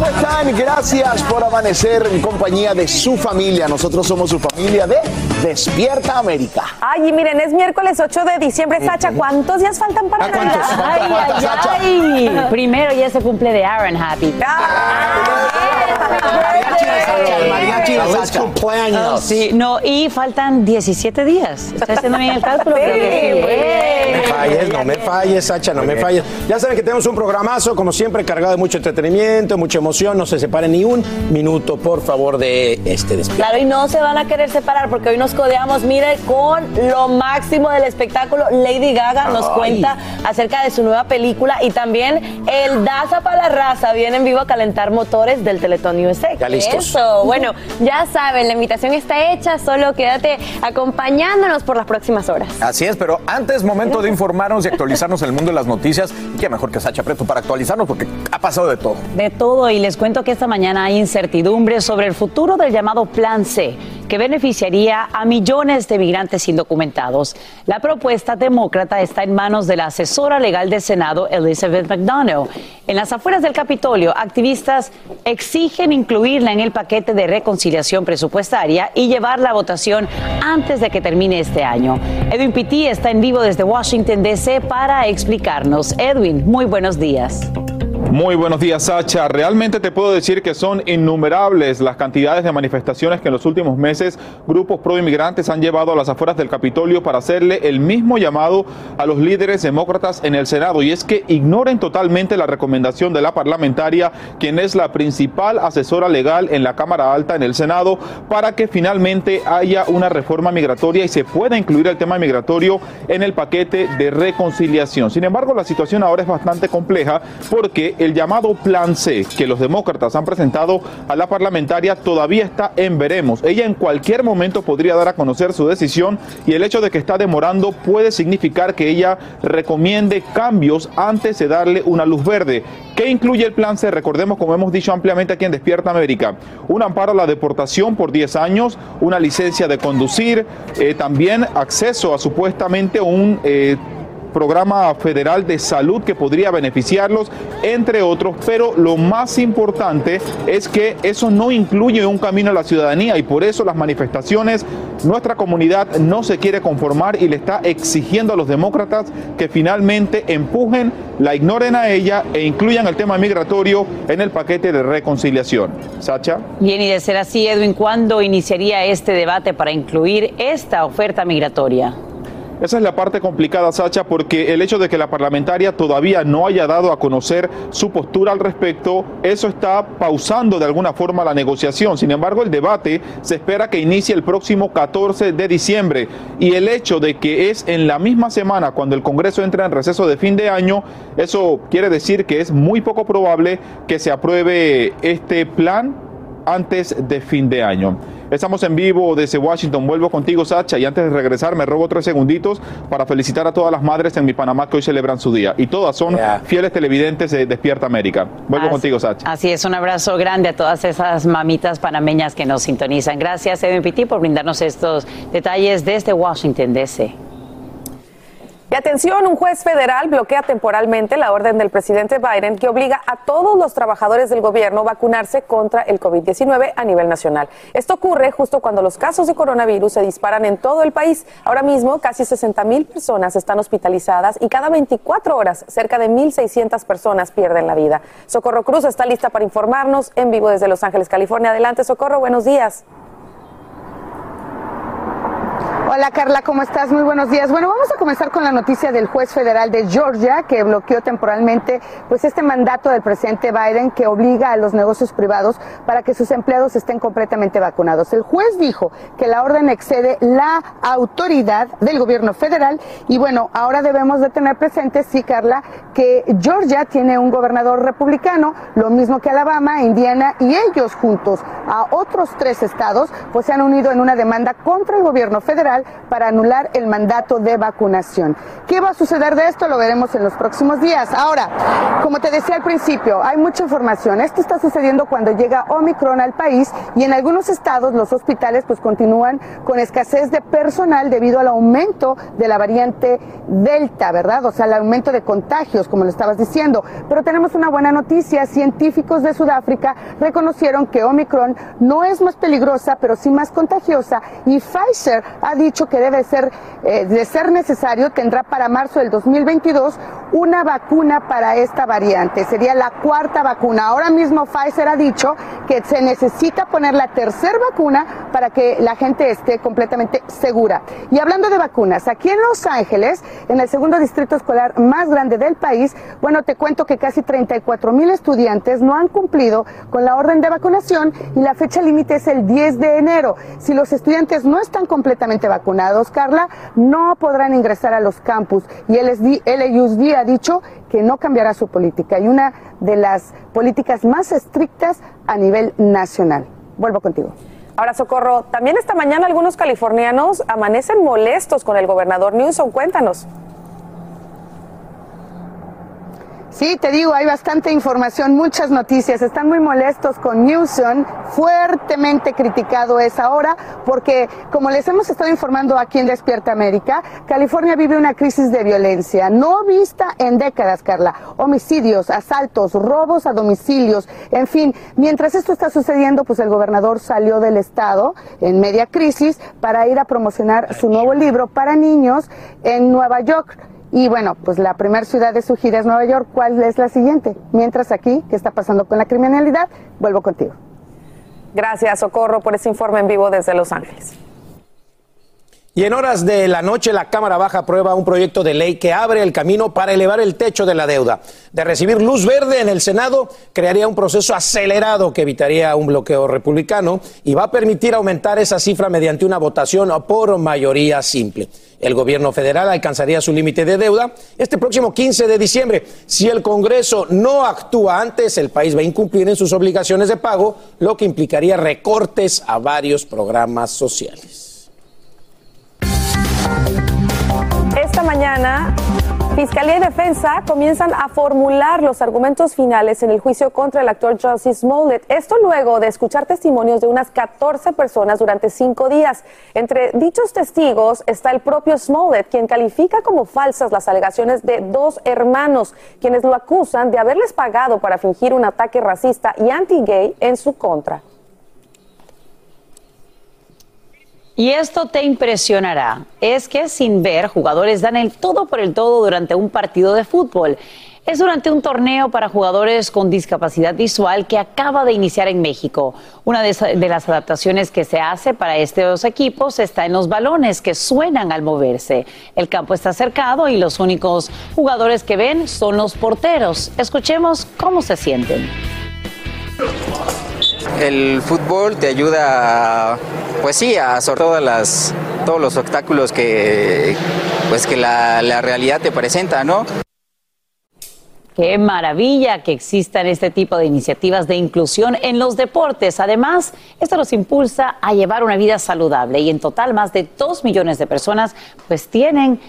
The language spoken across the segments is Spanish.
¿Cómo están? Gracias por amanecer en compañía de su familia. Nosotros somos su familia de Despierta América. Ay, y miren, es miércoles 8 de diciembre, Sacha. ¿Cuántos días faltan para. Navidad? ¿Cuántos? Ay, ¿Cuántas, ay, ay. Primero ya se cumple de Aaron Happy. Mariachi de Sacha. cumpleaños. Sí, no, y faltan 17 días. ¿Está haciendo bien el cálculo? Sí. No me falles, no me falles, Sacha, no me falles. Ya saben que tenemos un programazo, como siempre, cargado de mucho entretenimiento, mucha emoción. No se separen ni un minuto, por favor, de este despierto. Claro, y no se van a querer separar porque hoy nos codeamos, mire, con lo máximo del espectáculo. Lady Gaga nos Ay. cuenta acerca de su nueva película y también el Daza para la raza viene en vivo a calentar motores del Teletón USA. Ya listos. Eso, bueno, ya saben, la invitación está hecha, solo quédate acompañándonos por las próximas horas. Así es, pero antes momento de informarnos y actualizarnos en el mundo de las noticias. Y qué mejor que Sacha Preto para actualizarnos porque ha pasado de todo. De todo, y les cuento que esta mañana hay incertidumbre sobre el futuro del llamado Plan C, que beneficiaría a millones de migrantes indocumentados. La propuesta demócrata está en manos de la asesora legal del Senado, Elizabeth McDonough. En las afueras del Capitolio, activistas exigen incluirla en el paquete de reconciliación presupuestaria y llevarla a votación antes de que termine este año. Edwin Pitti está en vivo desde Washington, D.C. para explicarnos. Edwin, muy buenos días. Muy buenos días, Sacha. Realmente te puedo decir que son innumerables las cantidades de manifestaciones que en los últimos meses grupos pro inmigrantes han llevado a las afueras del Capitolio para hacerle el mismo llamado a los líderes demócratas en el Senado. Y es que ignoren totalmente la recomendación de la parlamentaria, quien es la principal asesora legal en la Cámara Alta en el Senado, para que finalmente haya una reforma migratoria y se pueda incluir el tema migratorio en el paquete de reconciliación. Sin embargo, la situación ahora es bastante compleja porque el llamado Plan C que los demócratas han presentado a la parlamentaria todavía está en veremos. Ella en cualquier momento podría dar a conocer su decisión y el hecho de que está demorando puede significar que ella recomiende cambios antes de darle una luz verde. ¿Qué incluye el Plan C? Recordemos, como hemos dicho ampliamente aquí en Despierta América, un amparo a la deportación por 10 años, una licencia de conducir, eh, también acceso a supuestamente un... eh, programa federal de salud que podría beneficiarlos, entre otros, pero lo más importante es que eso no incluye un camino a la ciudadanía y por eso las manifestaciones, nuestra comunidad no se quiere conformar y le está exigiendo a los demócratas que finalmente empujen, la ignoren a ella e incluyan el tema migratorio en el paquete de reconciliación. Sacha. Bien, y de ser así, Edwin, ¿cuándo iniciaría este debate para incluir esta oferta migratoria? Esa es la parte complicada, Sacha, porque el hecho de que la parlamentaria todavía no haya dado a conocer su postura al respecto, eso está pausando de alguna forma la negociación. Sin embargo, el debate se espera que inicie el próximo 14 de diciembre. Y el hecho de que es en la misma semana cuando el Congreso entra en receso de fin de año, eso quiere decir que es muy poco probable que se apruebe este plan antes de fin de año. Estamos en vivo desde Washington. Vuelvo contigo, Sacha. Y antes de regresar, me robo tres segunditos para felicitar a todas las madres en mi Panamá que hoy celebran su día. Y todas son Yeah. fieles televidentes de Despierta América. Vuelvo Así- contigo, Sacha. Así es, un abrazo grande a todas esas mamitas panameñas que nos sintonizan. Gracias, Edwin Pitti, por brindarnos estos detalles desde Washington, D.C. Y atención, un juez federal bloquea temporalmente la orden del presidente Biden que obliga a todos los trabajadores del gobierno a vacunarse contra el COVID-19 a nivel nacional. Esto ocurre justo cuando los casos de coronavirus se disparan en todo el país. Ahora mismo, casi 60 mil personas están hospitalizadas y cada 24 horas, cerca de 1.600 personas pierden la vida. Socorro Cruz está lista para informarnos en vivo desde Los Ángeles, California. Adelante, Socorro, buenos días. Hola Carla, ¿cómo estás? Muy buenos días. Bueno, vamos a comenzar con la noticia del juez federal de Georgia que bloqueó temporalmente pues este mandato del presidente Biden que obliga a los negocios privados para que sus empleados estén completamente vacunados. El juez dijo que la orden excede la autoridad del gobierno federal y bueno, ahora debemos de tener presente, sí Carla, que Georgia tiene un gobernador republicano, lo mismo que Alabama, Indiana y ellos juntos a otros tres estados, pues se han unido en una demanda contra el gobierno federal para anular el mandato de vacunación. ¿Qué va a suceder de esto? Lo veremos en los próximos días. Ahora, como te decía al principio, hay mucha información. Esto está sucediendo cuando llega Omicron al país y en algunos estados los hospitales pues continúan con escasez de personal debido al aumento de la variante Delta, ¿verdad? O sea, el aumento de contagios, como lo estabas diciendo. Pero tenemos una buena noticia. Científicos de Sudáfrica reconocieron que Omicron no es más peligrosa, pero sí más contagiosa y Pfizer ha dicho que debe ser, eh, de ser necesario, tendrá para marzo del 2022 una vacuna para esta variante. Sería la cuarta vacuna. Ahora mismo Pfizer ha dicho que se necesita poner la tercera vacuna para que la gente esté completamente segura. Y hablando de vacunas, aquí en Los Ángeles, en el segundo distrito escolar más grande del país, bueno, te cuento que casi 34 mil estudiantes no han cumplido con la orden de vacunación y la fecha límite es el 10 de enero. Si los estudiantes no están completamente vacunados, Carla, no podrán ingresar a los campus. Y LUSD ha dicho que no cambiará su política y una de las políticas más estrictas a nivel nacional. Vuelvo contigo. Ahora, Socorro, también esta mañana algunos californianos amanecen molestos con el gobernador Newsom. Cuéntanos. Sí, te digo, hay bastante información, muchas noticias. Están muy molestos con Newsom, fuertemente criticado es ahora, porque como les hemos estado informando aquí en Despierta América, California vive una crisis de violencia no vista en décadas, Carla. Homicidios, asaltos, robos a domicilios, en fin. Mientras esto está sucediendo, pues el gobernador salió del estado en media crisis para ir a promocionar su nuevo libro para niños en Nueva York. Y bueno, pues la primera ciudad de su gira es Nueva York. ¿Cuál es la siguiente? Mientras aquí, ¿qué está pasando con la criminalidad? Vuelvo contigo. Gracias, Socorro, por ese informe en vivo desde Los Ángeles. Y en horas de la noche la Cámara Baja aprueba un proyecto de ley que abre el camino para elevar el techo de la deuda. De recibir luz verde en el Senado, crearía un proceso acelerado que evitaría un bloqueo republicano y va a permitir aumentar esa cifra mediante una votación por mayoría simple. El gobierno federal alcanzaría su límite de deuda este próximo 15 de diciembre. Si el Congreso no actúa antes, el país va a incumplir en sus obligaciones de pago, lo que implicaría recortes a varios programas sociales. Esta mañana, Fiscalía y Defensa comienzan a formular los argumentos finales en el juicio contra el actor Justice Smollett. Esto luego de escuchar testimonios de unas 14 personas durante cinco días. Entre dichos testigos está el propio Smollett, quien califica como falsas las alegaciones de dos hermanos, quienes lo acusan de haberles pagado para fingir un ataque racista y anti-gay en su contra. Y esto te impresionará. Es que sin ver, jugadores dan el todo por el todo durante un partido de fútbol. Es durante un torneo para jugadores con discapacidad visual que acaba de iniciar en México. Una de, las adaptaciones que se hace para estos equipos está en los balones que suenan al moverse. El campo está cercado y los únicos jugadores que ven son los porteros. Escuchemos cómo se sienten. El fútbol te ayuda, pues sí, a sortear todas las, todos los obstáculos que, pues que la, realidad te presenta, ¿no? Qué maravilla que existan este tipo de iniciativas de inclusión en los deportes. Además, esto nos impulsa a llevar una vida saludable y en total más de dos millones de personas pues tienen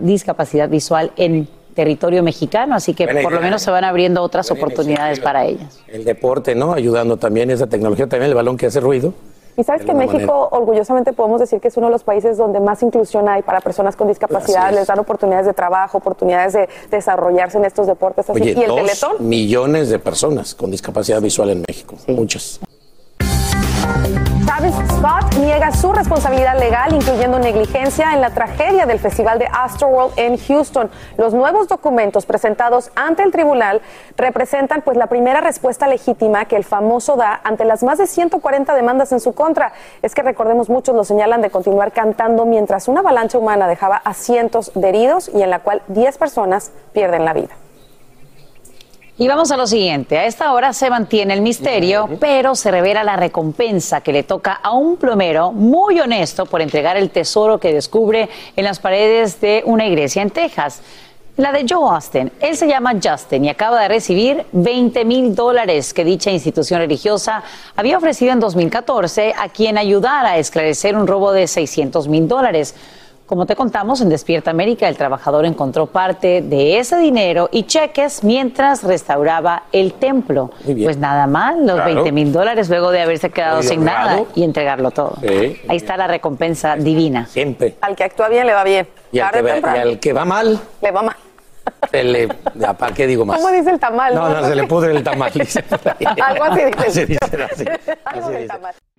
discapacidad visual en territorio mexicano, así que por lo menos se van abriendo otras oportunidades para ellas. El deporte, ¿no? Ayudando también esa tecnología, también el balón que hace ruido. Y sabes que México, orgullosamente, podemos decir que es uno de los países donde más inclusión hay para personas con discapacidad, les dan oportunidades de trabajo, oportunidades de desarrollarse en estos deportes. Así. ¿Y el dos millones de personas con discapacidad visual en México, muchas. Travis Scott niega su responsabilidad legal, incluyendo negligencia en la tragedia del Festival de Astroworld en Houston. Los nuevos documentos presentados ante el tribunal representan pues la primera respuesta legítima que el famoso da ante las más de 140 demandas en su contra. Es que recordemos muchos lo señalan de continuar cantando mientras una avalancha humana dejaba a cientos de heridos y en la cual 10 personas pierden la vida. Y vamos a lo siguiente, a esta hora se mantiene el misterio, pero se revela la recompensa que le toca a un plomero muy honesto por entregar el tesoro que descubre en las paredes de una iglesia en Texas. La de Joe Austin. Él se llama Justin y acaba de recibir 20 mil dólares que dicha institución religiosa había ofrecido en 2014 a quien ayudara a esclarecer un robo de 600 mil dólares. Como te contamos en Despierta América, el trabajador encontró parte de ese dinero y cheques mientras restauraba el templo. Pues nada mal, los Claro. 20 mil dólares luego de haberse quedado Muy sin nada y entregarlo todo. Sí. Ahí está la recompensa divina. Siempre. Al que actúa bien le va bien. Y al, que va, temprano. y al que va mal, Le va mal. se le. ya, ¿Para qué digo más? ¿Cómo dice el tamal? No, no, se le pudre el tamal. Algo así dice. Así dice, así. Algo Así dice.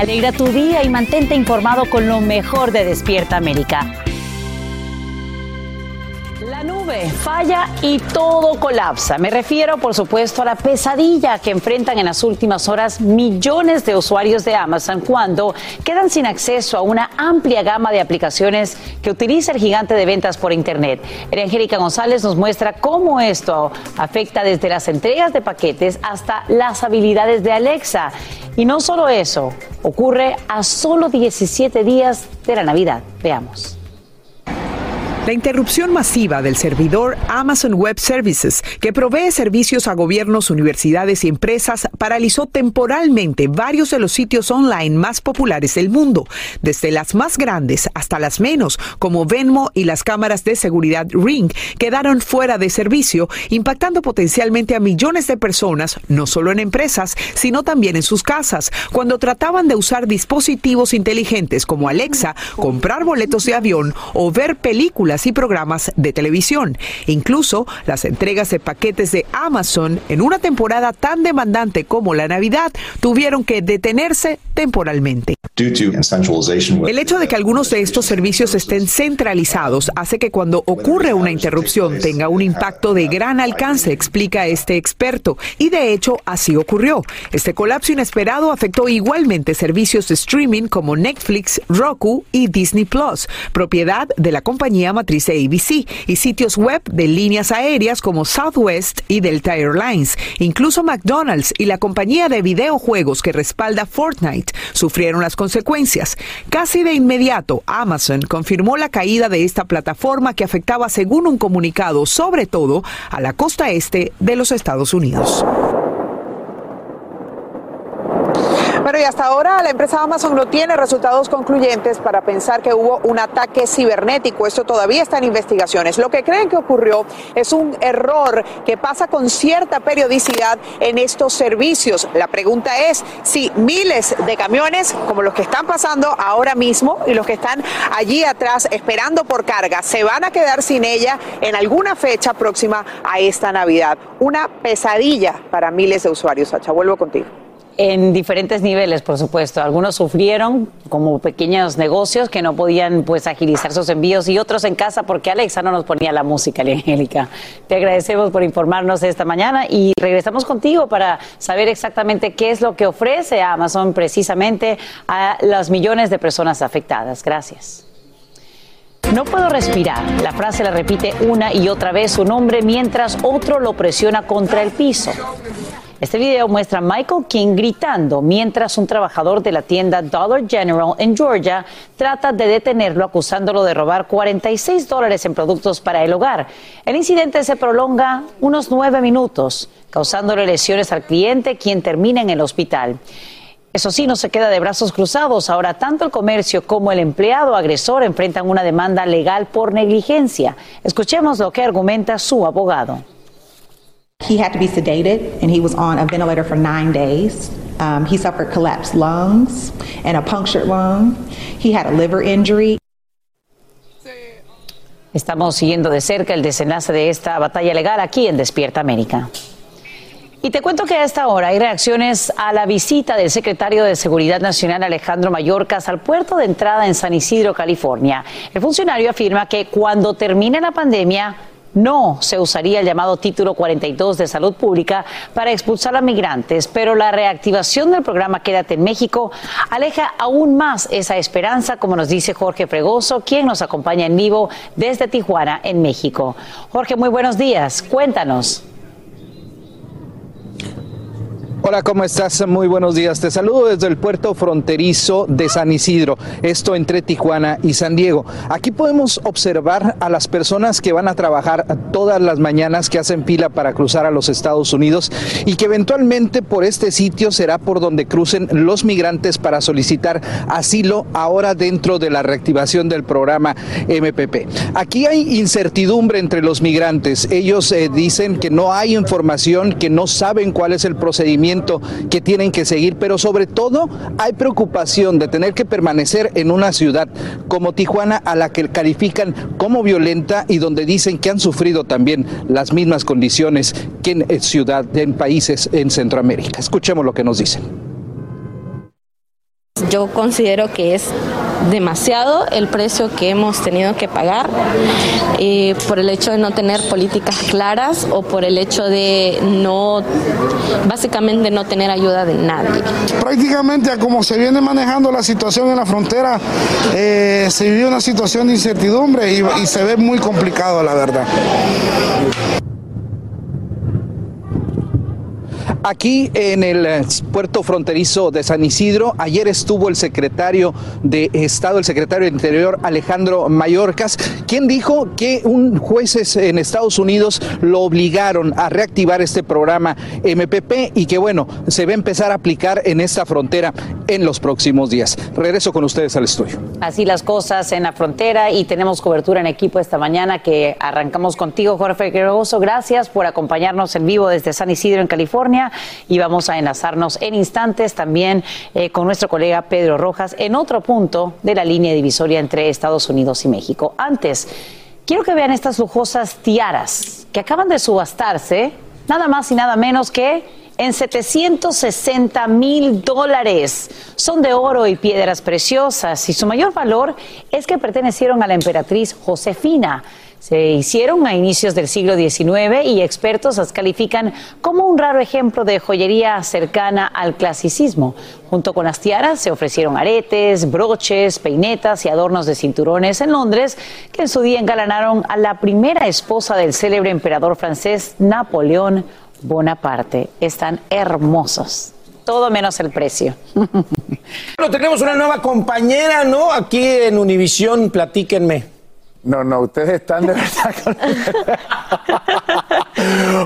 Alegra tu día y mantente informado con lo mejor de Despierta América. La nube falla y todo colapsa. Me refiero, por supuesto, a la pesadilla que enfrentan en las últimas horas millones de usuarios de Amazon cuando quedan sin acceso a una amplia gama de aplicaciones que utiliza el gigante de ventas por Internet. Angélica González nos muestra cómo esto afecta desde las entregas de paquetes hasta las habilidades de Alexa. Y no solo eso, ocurre a solo 17 días de la Navidad. Veamos. La interrupción masiva del servidor Amazon Web Services, que provee servicios a gobiernos, universidades y empresas, paralizó temporalmente varios de los sitios online más populares del mundo, desde las más grandes hasta las menos, como Venmo y las cámaras de seguridad Ring, quedaron fuera de servicio, impactando potencialmente a millones de personas, no solo en empresas, sino también en sus casas, cuando trataban de usar dispositivos inteligentes como Alexa, comprar boletos de avión o ver películas y programas de televisión. Incluso las entregas de paquetes de Amazon en una temporada tan demandante como la Navidad tuvieron que detenerse temporalmente. El hecho de que algunos de estos servicios estén centralizados hace que cuando ocurre una interrupción tenga un impacto de gran alcance, explica este experto. Y de hecho, así ocurrió. Este colapso inesperado afectó igualmente servicios de streaming como Netflix, Roku y Disney Plus, propiedad de la compañía ABC, y sitios web de líneas aéreas como Southwest y Delta Airlines. Incluso McDonald's y la compañía de videojuegos que respalda Fortnite sufrieron las consecuencias. Casi de inmediato, Amazon confirmó la caída de esta plataforma que afectaba, según un comunicado, sobre todo a la costa este de los Estados Unidos. Bueno, y hasta ahora la empresa Amazon no tiene resultados concluyentes para pensar que hubo un ataque cibernético. Esto todavía está en investigaciones. Lo que creen que ocurrió es un error que pasa con cierta periodicidad en estos servicios. La pregunta es si miles de camiones, como los que están pasando ahora mismo y los que están allí atrás esperando por carga, se van a quedar sin ella en alguna fecha próxima a esta Navidad. Una pesadilla para miles de usuarios. Sacha, vuelvo contigo. En diferentes niveles, por supuesto. Algunos sufrieron como pequeños negocios que no podían pues agilizar sus envíos y otros en casa porque Alexa no nos ponía la música, Angélica. Te agradecemos por informarnos esta mañana y regresamos contigo para saber exactamente qué es lo que ofrece Amazon precisamente a las millones de personas afectadas. Gracias. No puedo respirar. La frase la repite una y otra vez su nombre mientras otro lo presiona contra el piso. Este video muestra a Michael King gritando mientras un trabajador de la tienda Dollar General en Georgia trata de detenerlo acusándolo de robar 46 dólares en productos para el hogar. El incidente se prolonga unos nueve minutos, causándole lesiones al cliente, quien termina en el hospital. Eso sí, no se queda de brazos cruzados. Ahora, tanto el comercio como el empleado agresor enfrentan una demanda legal por negligencia. Escuchemos lo que argumenta su abogado. He had to be sedated and he was on a ventilator for nine days. Um, he suffered collapsed lungs and a punctured lung. He had a liver injury. Estamos siguiendo de cerca el desenlace de esta batalla legal aquí en Despierta América. Y te cuento que a esta hora hay reacciones a la visita del secretario de Seguridad Nacional Alejandro Mayorkas al puerto de entrada en San Isidro, California. El funcionario afirma que cuando termine la pandemia no se usaría el llamado título 42 de salud pública para expulsar a migrantes, pero la reactivación del programa Quédate en México aleja aún más esa esperanza, como nos dice Jorge Fregoso, quien nos acompaña en vivo desde Tijuana, en México. Jorge, muy buenos días. Cuéntanos. Hola, ¿cómo estás? Muy buenos días. Te saludo desde el puerto fronterizo de San Isidro, esto entre Tijuana y San Diego. Aquí podemos observar a las personas que van a trabajar todas las mañanas, que hacen fila para cruzar a los Estados Unidos y que eventualmente por este sitio será por donde crucen los migrantes para solicitar asilo ahora dentro de la reactivación del programa MPP. Aquí hay incertidumbre entre los migrantes. Ellos eh, dicen que no hay información, que no saben cuál es el procedimiento que tienen que seguir, pero sobre todo hay preocupación de tener que permanecer en una ciudad como Tijuana a la que califican como violenta y donde dicen que han sufrido también las mismas condiciones que en eh, ciudad, en países en Centroamérica. Escuchemos lo que nos dicen. Yo considero que es demasiado el precio que hemos tenido que pagar eh, por el hecho de no tener políticas claras o por el hecho de no, básicamente no tener ayuda de nadie. Prácticamente como se viene manejando la situación en la frontera, eh, se vive una situación de incertidumbre y, y se ve muy complicado, la verdad. Aquí en el eh, puerto fronterizo de San Isidro, ayer estuvo el secretario de Estado, el secretario de Interior Alejandro Mayorkas, quien dijo que un jueces en Estados Unidos lo obligaron a reactivar este programa MPP y que bueno, se va a empezar a aplicar en esta frontera en los próximos días. Regreso con ustedes al estudio. Así las cosas en la frontera y tenemos cobertura en equipo esta mañana que arrancamos contigo, Jorge Gregoso. Gracias por acompañarnos en vivo desde San Isidro, en California y vamos a enlazarnos en instantes también eh, con nuestro colega Pedro Rojas en otro punto de la línea divisoria entre Estados Unidos y México. Antes, quiero que vean estas lujosas tiaras que acaban de subastarse, nada más y nada menos que en 760 mil dólares. Son de oro y piedras preciosas y su mayor valor es que pertenecieron a la emperatriz Josefina. Se hicieron a inicios del siglo XIX y expertos las califican como un raro ejemplo de joyería cercana al clasicismo. Junto con las tiaras se ofrecieron aretes, broches, peinetas y adornos de cinturones en Londres, que en su día engalanaron a la primera esposa del célebre emperador francés Napoleón Bonaparte. Están hermosos. Todo menos el precio. Tenemos una nueva compañera, ¿no? Aquí en Univisión, platíquenme. No, no, ustedes están de verdad con...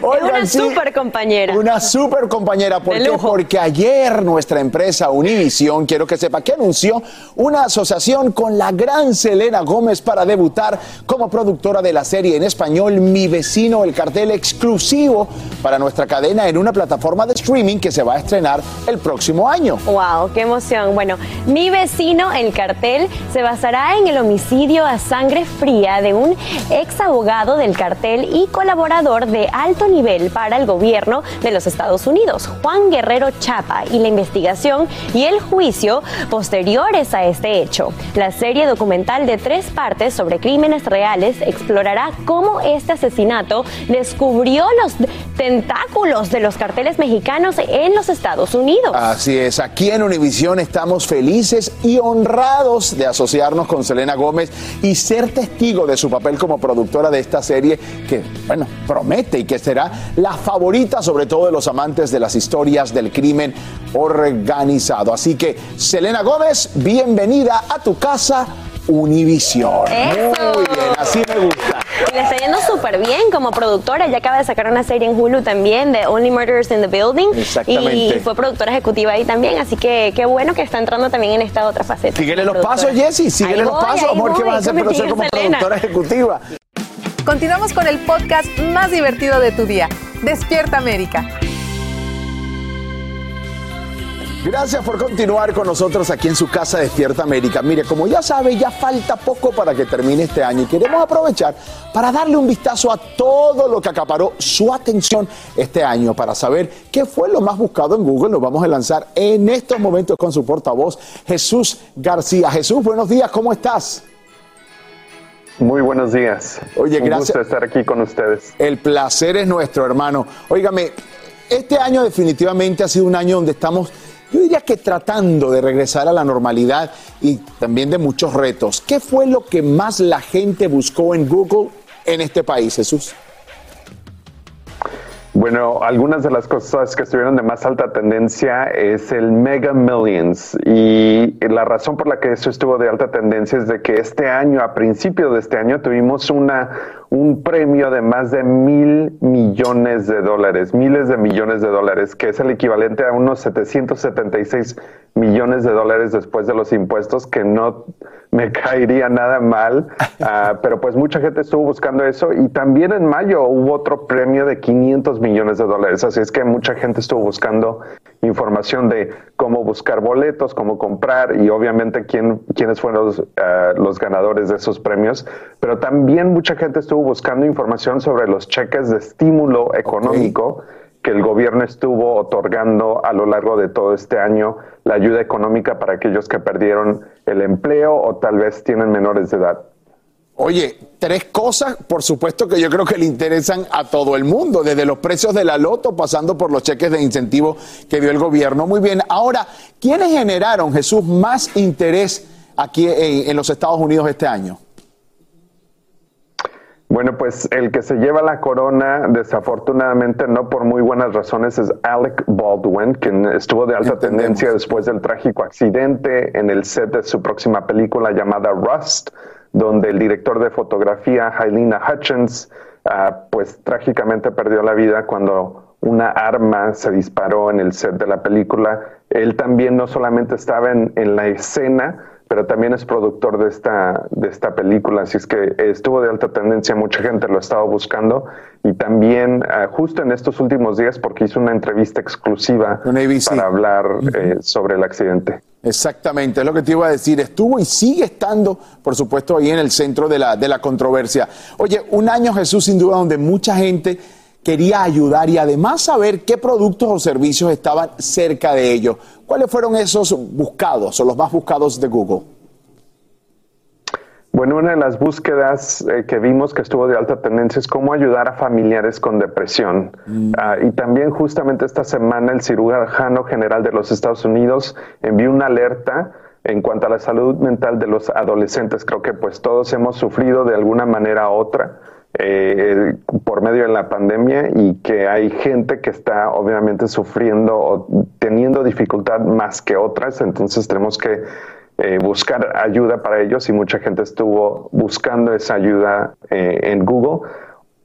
una super compañera. Una super compañera. ¿Por qué? Porque ayer nuestra empresa Univision, quiero que sepa que anunció una asociación con la gran Selena Gómez para debutar como productora de la serie en español Mi vecino, el cartel exclusivo para nuestra cadena en una plataforma de streaming que se va a estrenar el próximo año. ¡Wow! ¡Qué emoción! Bueno, Mi vecino, el cartel, se basará en el homicidio a sangre fría de un ex abogado del cartel y colaborador de alto nivel para el gobierno de los Estados Unidos, Juan Guerrero Chapa, y la investigación y el juicio posteriores a este hecho. La serie documental de tres partes sobre crímenes reales explorará cómo este asesinato descubrió los tentáculos de los carteles mexicanos en los Estados Unidos. Así es, aquí en Univisión estamos felices y honrados de asociarnos con Selena Gómez y ser testigos de su papel como productora de esta serie que, bueno, promete y que será la favorita sobre todo de los amantes de las historias del crimen organizado. Así que, Selena Gómez, bienvenida a tu casa Univisión. Muy bien, así me gusta. Y le está yendo súper bien como productora. Ella acaba de sacar una serie en Hulu también de Only Murders in the Building. Exactamente. Y fue productora ejecutiva ahí también. Así que qué bueno que está entrando también en esta otra faceta. Síguele los pasos, Jessy. Síguele los pasos, amor, que voy. vas a hacer ¿Qué me ser como productora ejecutiva. Continuamos con el podcast más divertido de tu día. Despierta América. Gracias por continuar con nosotros aquí en su casa Despierta América. Mire, como ya sabe, ya falta poco para que termine este año y queremos aprovechar para darle un vistazo a todo lo que acaparó su atención este año para saber qué fue lo más buscado en Google. Nos vamos a lanzar en estos momentos con su portavoz Jesús García. Jesús, buenos días, ¿cómo estás? Muy buenos días. Oye, Un gracias. gusto estar aquí con ustedes. El placer es nuestro, hermano. Óigame, este año definitivamente ha sido un año donde estamos, yo diría que tratando de regresar a la normalidad y también de muchos retos. ¿Qué fue lo que más la gente buscó en Google en este país, Jesús? Bueno, algunas de las cosas que estuvieron de más alta tendencia es el Mega Millions. Y la razón por la que eso estuvo de alta tendencia es de que este año, a principio de este año, tuvimos una un premio de más de mil millones de dólares, miles de millones de dólares, que es el equivalente a unos 776 millones de dólares después de los impuestos, que no me caería nada mal, uh, pero pues mucha gente estuvo buscando eso y también en mayo hubo otro premio de 500 millones de dólares, así es que mucha gente estuvo buscando información de cómo buscar boletos, cómo comprar y obviamente quién, quiénes fueron los, uh, los ganadores de esos premios, pero también mucha gente estuvo buscando información sobre los cheques de estímulo económico. Okay que el gobierno estuvo otorgando a lo largo de todo este año la ayuda económica para aquellos que perdieron el empleo o tal vez tienen menores de edad. Oye, tres cosas, por supuesto que yo creo que le interesan a todo el mundo, desde los precios de la loto, pasando por los cheques de incentivo que dio el gobierno. Muy bien, ahora, ¿quiénes generaron, Jesús, más interés aquí en, en los Estados Unidos este año? Bueno, pues el que se lleva la corona, desafortunadamente, no por muy buenas razones, es Alec Baldwin, quien estuvo de alta Entendemos. tendencia después del trágico accidente en el set de su próxima película llamada Rust, donde el director de fotografía, Hailina Hutchins, uh, pues trágicamente perdió la vida cuando una arma se disparó en el set de la película. Él también no solamente estaba en, en la escena, pero también es productor de esta, de esta película, así es que estuvo de alta tendencia, mucha gente lo estaba buscando y también uh, justo en estos últimos días porque hizo una entrevista exclusiva para hablar uh -huh. eh, sobre el accidente. Exactamente, es lo que te iba a decir. Estuvo y sigue estando, por supuesto, ahí en el centro de la, de la controversia. Oye, un año Jesús sin duda donde mucha gente quería ayudar y además saber qué productos o servicios estaban cerca de ellos. ¿Cuáles fueron esos buscados o los más buscados de Google? Bueno, una de las búsquedas eh, que vimos que estuvo de alta tendencia es cómo ayudar a familiares con depresión. Mm. Uh, y también justamente esta semana el cirujano general de los Estados Unidos envió una alerta en cuanto a la salud mental de los adolescentes. Creo que pues todos hemos sufrido de alguna manera u otra eh, por medio de la pandemia y que hay gente que está obviamente sufriendo o teniendo dificultad más que otras, entonces tenemos que eh, buscar ayuda para ellos y mucha gente estuvo buscando esa ayuda eh, en Google.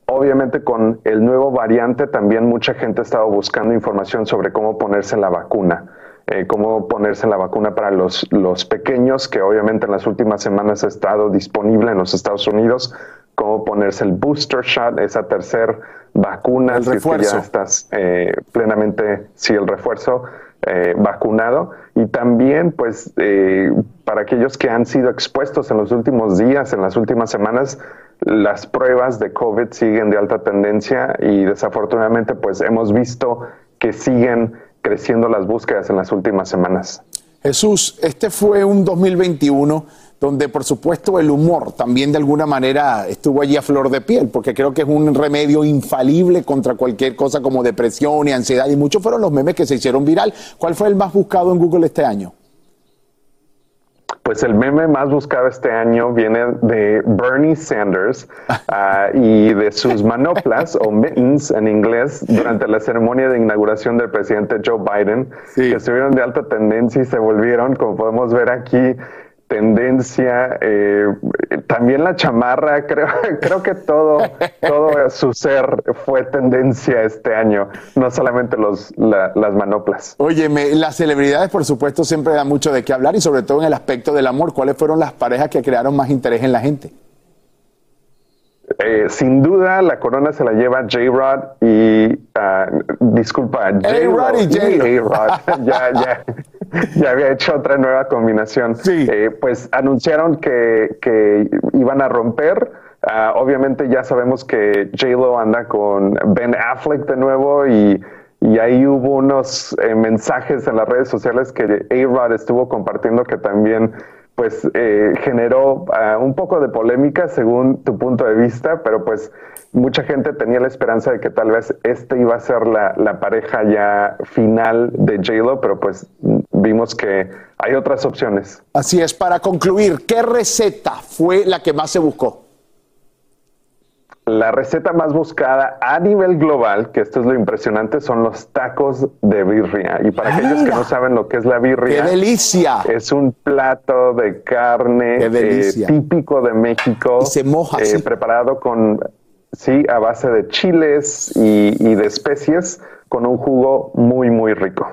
Obviamente con el nuevo variante también mucha gente estaba buscando información sobre cómo ponerse la vacuna. Eh, cómo ponerse la vacuna para los, los pequeños, que obviamente en las últimas semanas ha estado disponible en los Estados Unidos, cómo ponerse el booster shot, esa tercera vacuna, el refuerzo. Si es que ya estás eh, plenamente, sí, el refuerzo eh, vacunado. Y también, pues, eh, para aquellos que han sido expuestos en los últimos días, en las últimas semanas, las pruebas de COVID siguen de alta tendencia y desafortunadamente, pues, hemos visto que siguen creciendo las búsquedas en las últimas semanas. Jesús, este fue un 2021 donde por supuesto el humor también de alguna manera estuvo allí a flor de piel, porque creo que es un remedio infalible contra cualquier cosa como depresión y ansiedad, y muchos fueron los memes que se hicieron viral. ¿Cuál fue el más buscado en Google este año? Pues el meme más buscado este año viene de Bernie Sanders uh, y de sus manoplas o mittens en inglés durante la ceremonia de inauguración del presidente Joe Biden, sí. que estuvieron de alta tendencia y se volvieron, como podemos ver aquí, tendencia, eh, también la chamarra, creo, creo que todo, todo su ser fue tendencia este año, no solamente los, la, las manoplas. Óyeme, las celebridades por supuesto siempre dan mucho de qué hablar y sobre todo en el aspecto del amor, ¿cuáles fueron las parejas que crearon más interés en la gente? Eh, sin duda, la corona se la lleva J-Rod y, uh, disculpa, J-Rod y J-Rod. ya, ya, ya había hecho otra nueva combinación. Sí. Eh, pues anunciaron que, que iban a romper. Uh, obviamente ya sabemos que J-Lo anda con Ben Affleck de nuevo y, y ahí hubo unos eh, mensajes en las redes sociales que A-Rod estuvo compartiendo que también pues eh, generó uh, un poco de polémica según tu punto de vista, pero pues mucha gente tenía la esperanza de que tal vez este iba a ser la, la pareja ya final de J-Lo, pero pues vimos que hay otras opciones. Así es, para concluir, ¿qué receta fue la que más se buscó? La receta más buscada a nivel global, que esto es lo impresionante, son los tacos de birria. Y para aquellos que no saben lo que es la birria, ¡Qué delicia! Es un plato de carne eh, típico de México. Y se moja. eh, Preparado con, sí, a base de chiles y, y de especies, con un jugo muy, muy rico.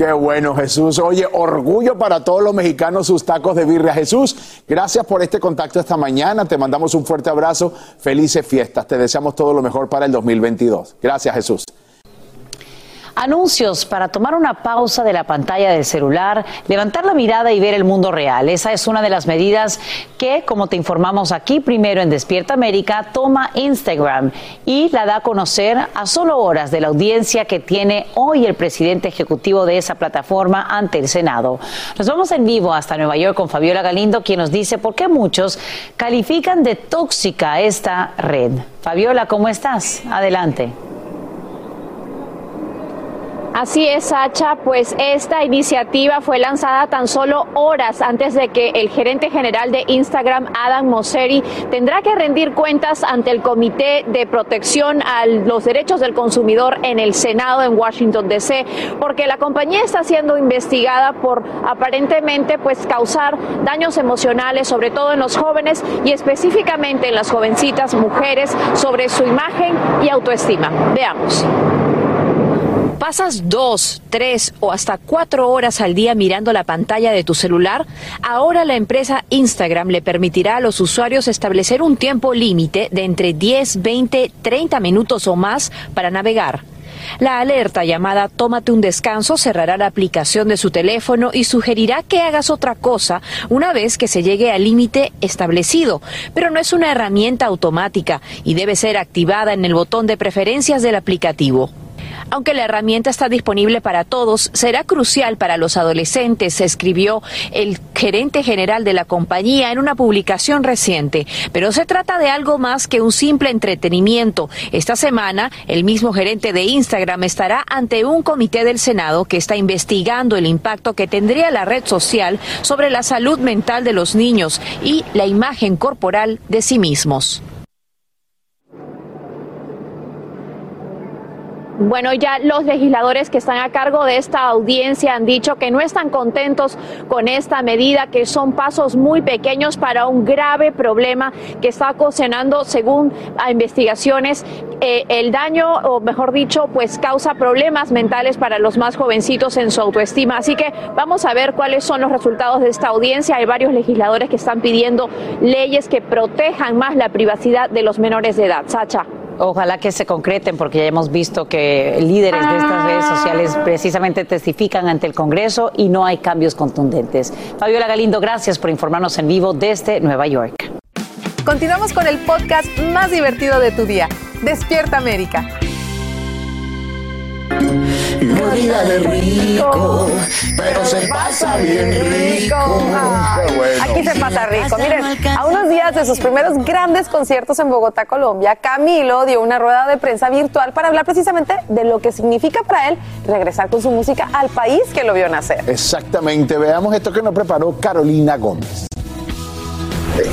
Qué bueno, Jesús. Oye, orgullo para todos los mexicanos sus tacos de birria. Jesús, gracias por este contacto esta mañana. Te mandamos un fuerte abrazo. Felices fiestas. Te deseamos todo lo mejor para el 2022. Gracias, Jesús. Anuncios para tomar una pausa de la pantalla del celular, levantar la mirada y ver el mundo real. Esa es una de las medidas que, como te informamos aquí primero en Despierta América, toma Instagram y la da a conocer a solo horas de la audiencia que tiene hoy el presidente ejecutivo de esa plataforma ante el Senado. Nos vamos en vivo hasta Nueva York con Fabiola Galindo, quien nos dice por qué muchos califican de tóxica esta red. Fabiola, ¿cómo estás? Adelante. Así es, Sacha, pues esta iniciativa fue lanzada tan solo horas antes de que el gerente general de Instagram, Adam Mosseri, tendrá que rendir cuentas ante el Comité de Protección a los Derechos del Consumidor en el Senado en Washington, D.C., porque la compañía está siendo investigada por aparentemente pues causar daños emocionales, sobre todo en los jóvenes y específicamente en las jovencitas mujeres, sobre su imagen y autoestima. Veamos. ¿Pasas dos, tres o hasta cuatro horas al día mirando la pantalla de tu celular? Ahora la empresa Instagram le permitirá a los usuarios establecer un tiempo límite de entre 10, 20, 30 minutos o más para navegar. La alerta llamada Tómate un descanso cerrará la aplicación de su teléfono y sugerirá que hagas otra cosa una vez que se llegue al límite establecido, pero no es una herramienta automática y debe ser activada en el botón de preferencias del aplicativo. Aunque la herramienta está disponible para todos, será crucial para los adolescentes, escribió el gerente general de la compañía en una publicación reciente. Pero se trata de algo más que un simple entretenimiento. Esta semana, el mismo gerente de Instagram estará ante un comité del Senado que está investigando el impacto que tendría la red social sobre la salud mental de los niños y la imagen corporal de sí mismos. Bueno, ya los legisladores que están a cargo de esta audiencia han dicho que no están contentos con esta medida, que son pasos muy pequeños para un grave problema que está ocasionando, según investigaciones, eh, el daño, o mejor dicho, pues causa problemas mentales para los más jovencitos en su autoestima. Así que vamos a ver cuáles son los resultados de esta audiencia. Hay varios legisladores que están pidiendo leyes que protejan más la privacidad de los menores de edad. Sacha. Ojalá que se concreten, porque ya hemos visto que líderes de estas redes sociales precisamente testifican ante el Congreso y no hay cambios contundentes. Fabiola Galindo, gracias por informarnos en vivo desde Nueva York. Continuamos con el podcast más divertido de tu día, Despierta América. La vida de rico, pero se pasa bien rico. Ay, Aquí se pasa rico. Miren, a unos días de sus primeros grandes conciertos en Bogotá, Colombia, Camilo dio una rueda de prensa virtual para hablar precisamente de lo que significa para él regresar con su música al país que lo vio nacer. Exactamente. Veamos esto que nos preparó Carolina Gómez.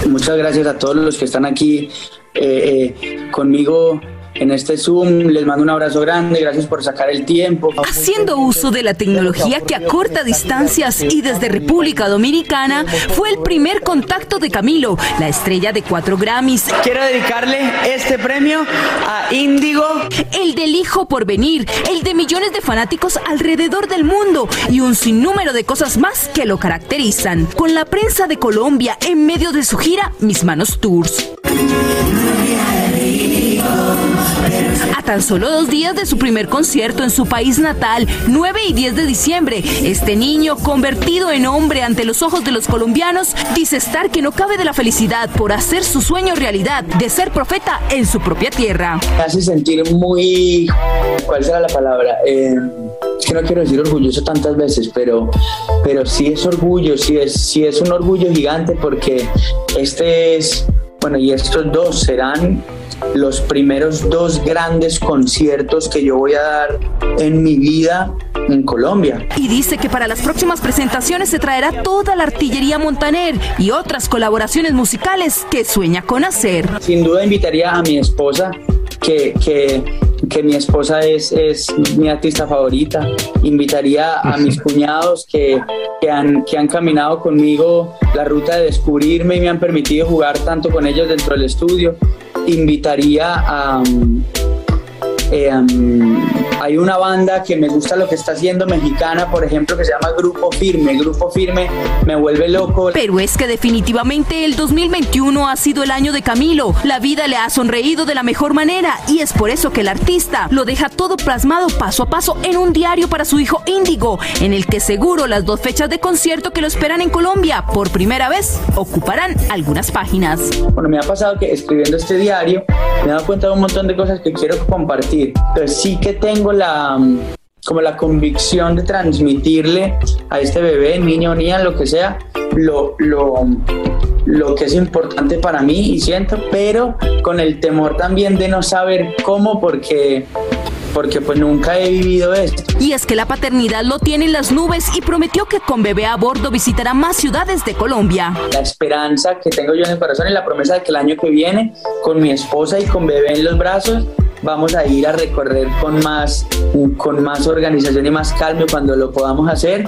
Muchas gracias a todos los que están aquí eh, eh, conmigo en este Zoom. Les mando un abrazo grande, gracias por sacar el tiempo. Haciendo uso de la tecnología que acorta distancias y desde República Dominicana fue el primer contacto de Camilo, la estrella de cuatro Grammys. Quiero dedicarle este premio a Índigo. El del hijo por venir, el de millones de fanáticos alrededor del mundo y un sinnúmero de cosas más que lo caracterizan. Con la prensa de Colombia en medio de su gira Mis Manos Tours. Tan solo dos días de su primer concierto en su país natal, 9 y 10 de diciembre, este niño, convertido en hombre ante los ojos de los colombianos, dice estar que no cabe de la felicidad por hacer su sueño realidad de ser profeta en su propia tierra. Me hace sentir muy... ¿Cuál será la palabra? Eh, es que no quiero decir orgulloso tantas veces, pero, pero sí es orgullo, sí es, sí es un orgullo gigante porque este es, bueno, y estos dos serán los primeros dos grandes conciertos que yo voy a dar en mi vida en Colombia. Y dice que para las próximas presentaciones se traerá toda la artillería Montaner y otras colaboraciones musicales que sueña con hacer. Sin duda invitaría a mi esposa, que, que, que mi esposa es, es, mi artista favorita. Invitaría a mis cuñados que, que, han, que han caminado conmigo la ruta de descubrirme y me han permitido jugar tanto con ellos dentro del estudio. Invitaría a... Eh, um, hay una banda que me gusta lo que está haciendo mexicana, por ejemplo, que se llama Grupo Firme. Grupo Firme me vuelve loco. Pero es que definitivamente el 2021 ha sido el año de Camilo. La vida le ha sonreído de la mejor manera y es por eso que el artista lo deja todo plasmado paso a paso en un diario para su hijo Índigo, en el que seguro las dos fechas de concierto que lo esperan en Colombia por primera vez ocuparán algunas páginas. Bueno, me ha pasado que escribiendo este diario me he dado cuenta de un montón de cosas que quiero compartir. Pero sí que tengo la como la convicción de transmitirle a este bebé, niño, niña, lo que sea, lo, lo, lo que es importante para mí y siento, pero con el temor también de no saber cómo, porque porque pues nunca he vivido esto. Y es que la paternidad lo tiene en las nubes y prometió que con bebé a bordo visitará más ciudades de Colombia. La esperanza que tengo yo en el corazón y la promesa de que el año que viene, con mi esposa y con bebé en los brazos, vamos a ir a recorrer con más, con más organización y más calma cuando lo podamos hacer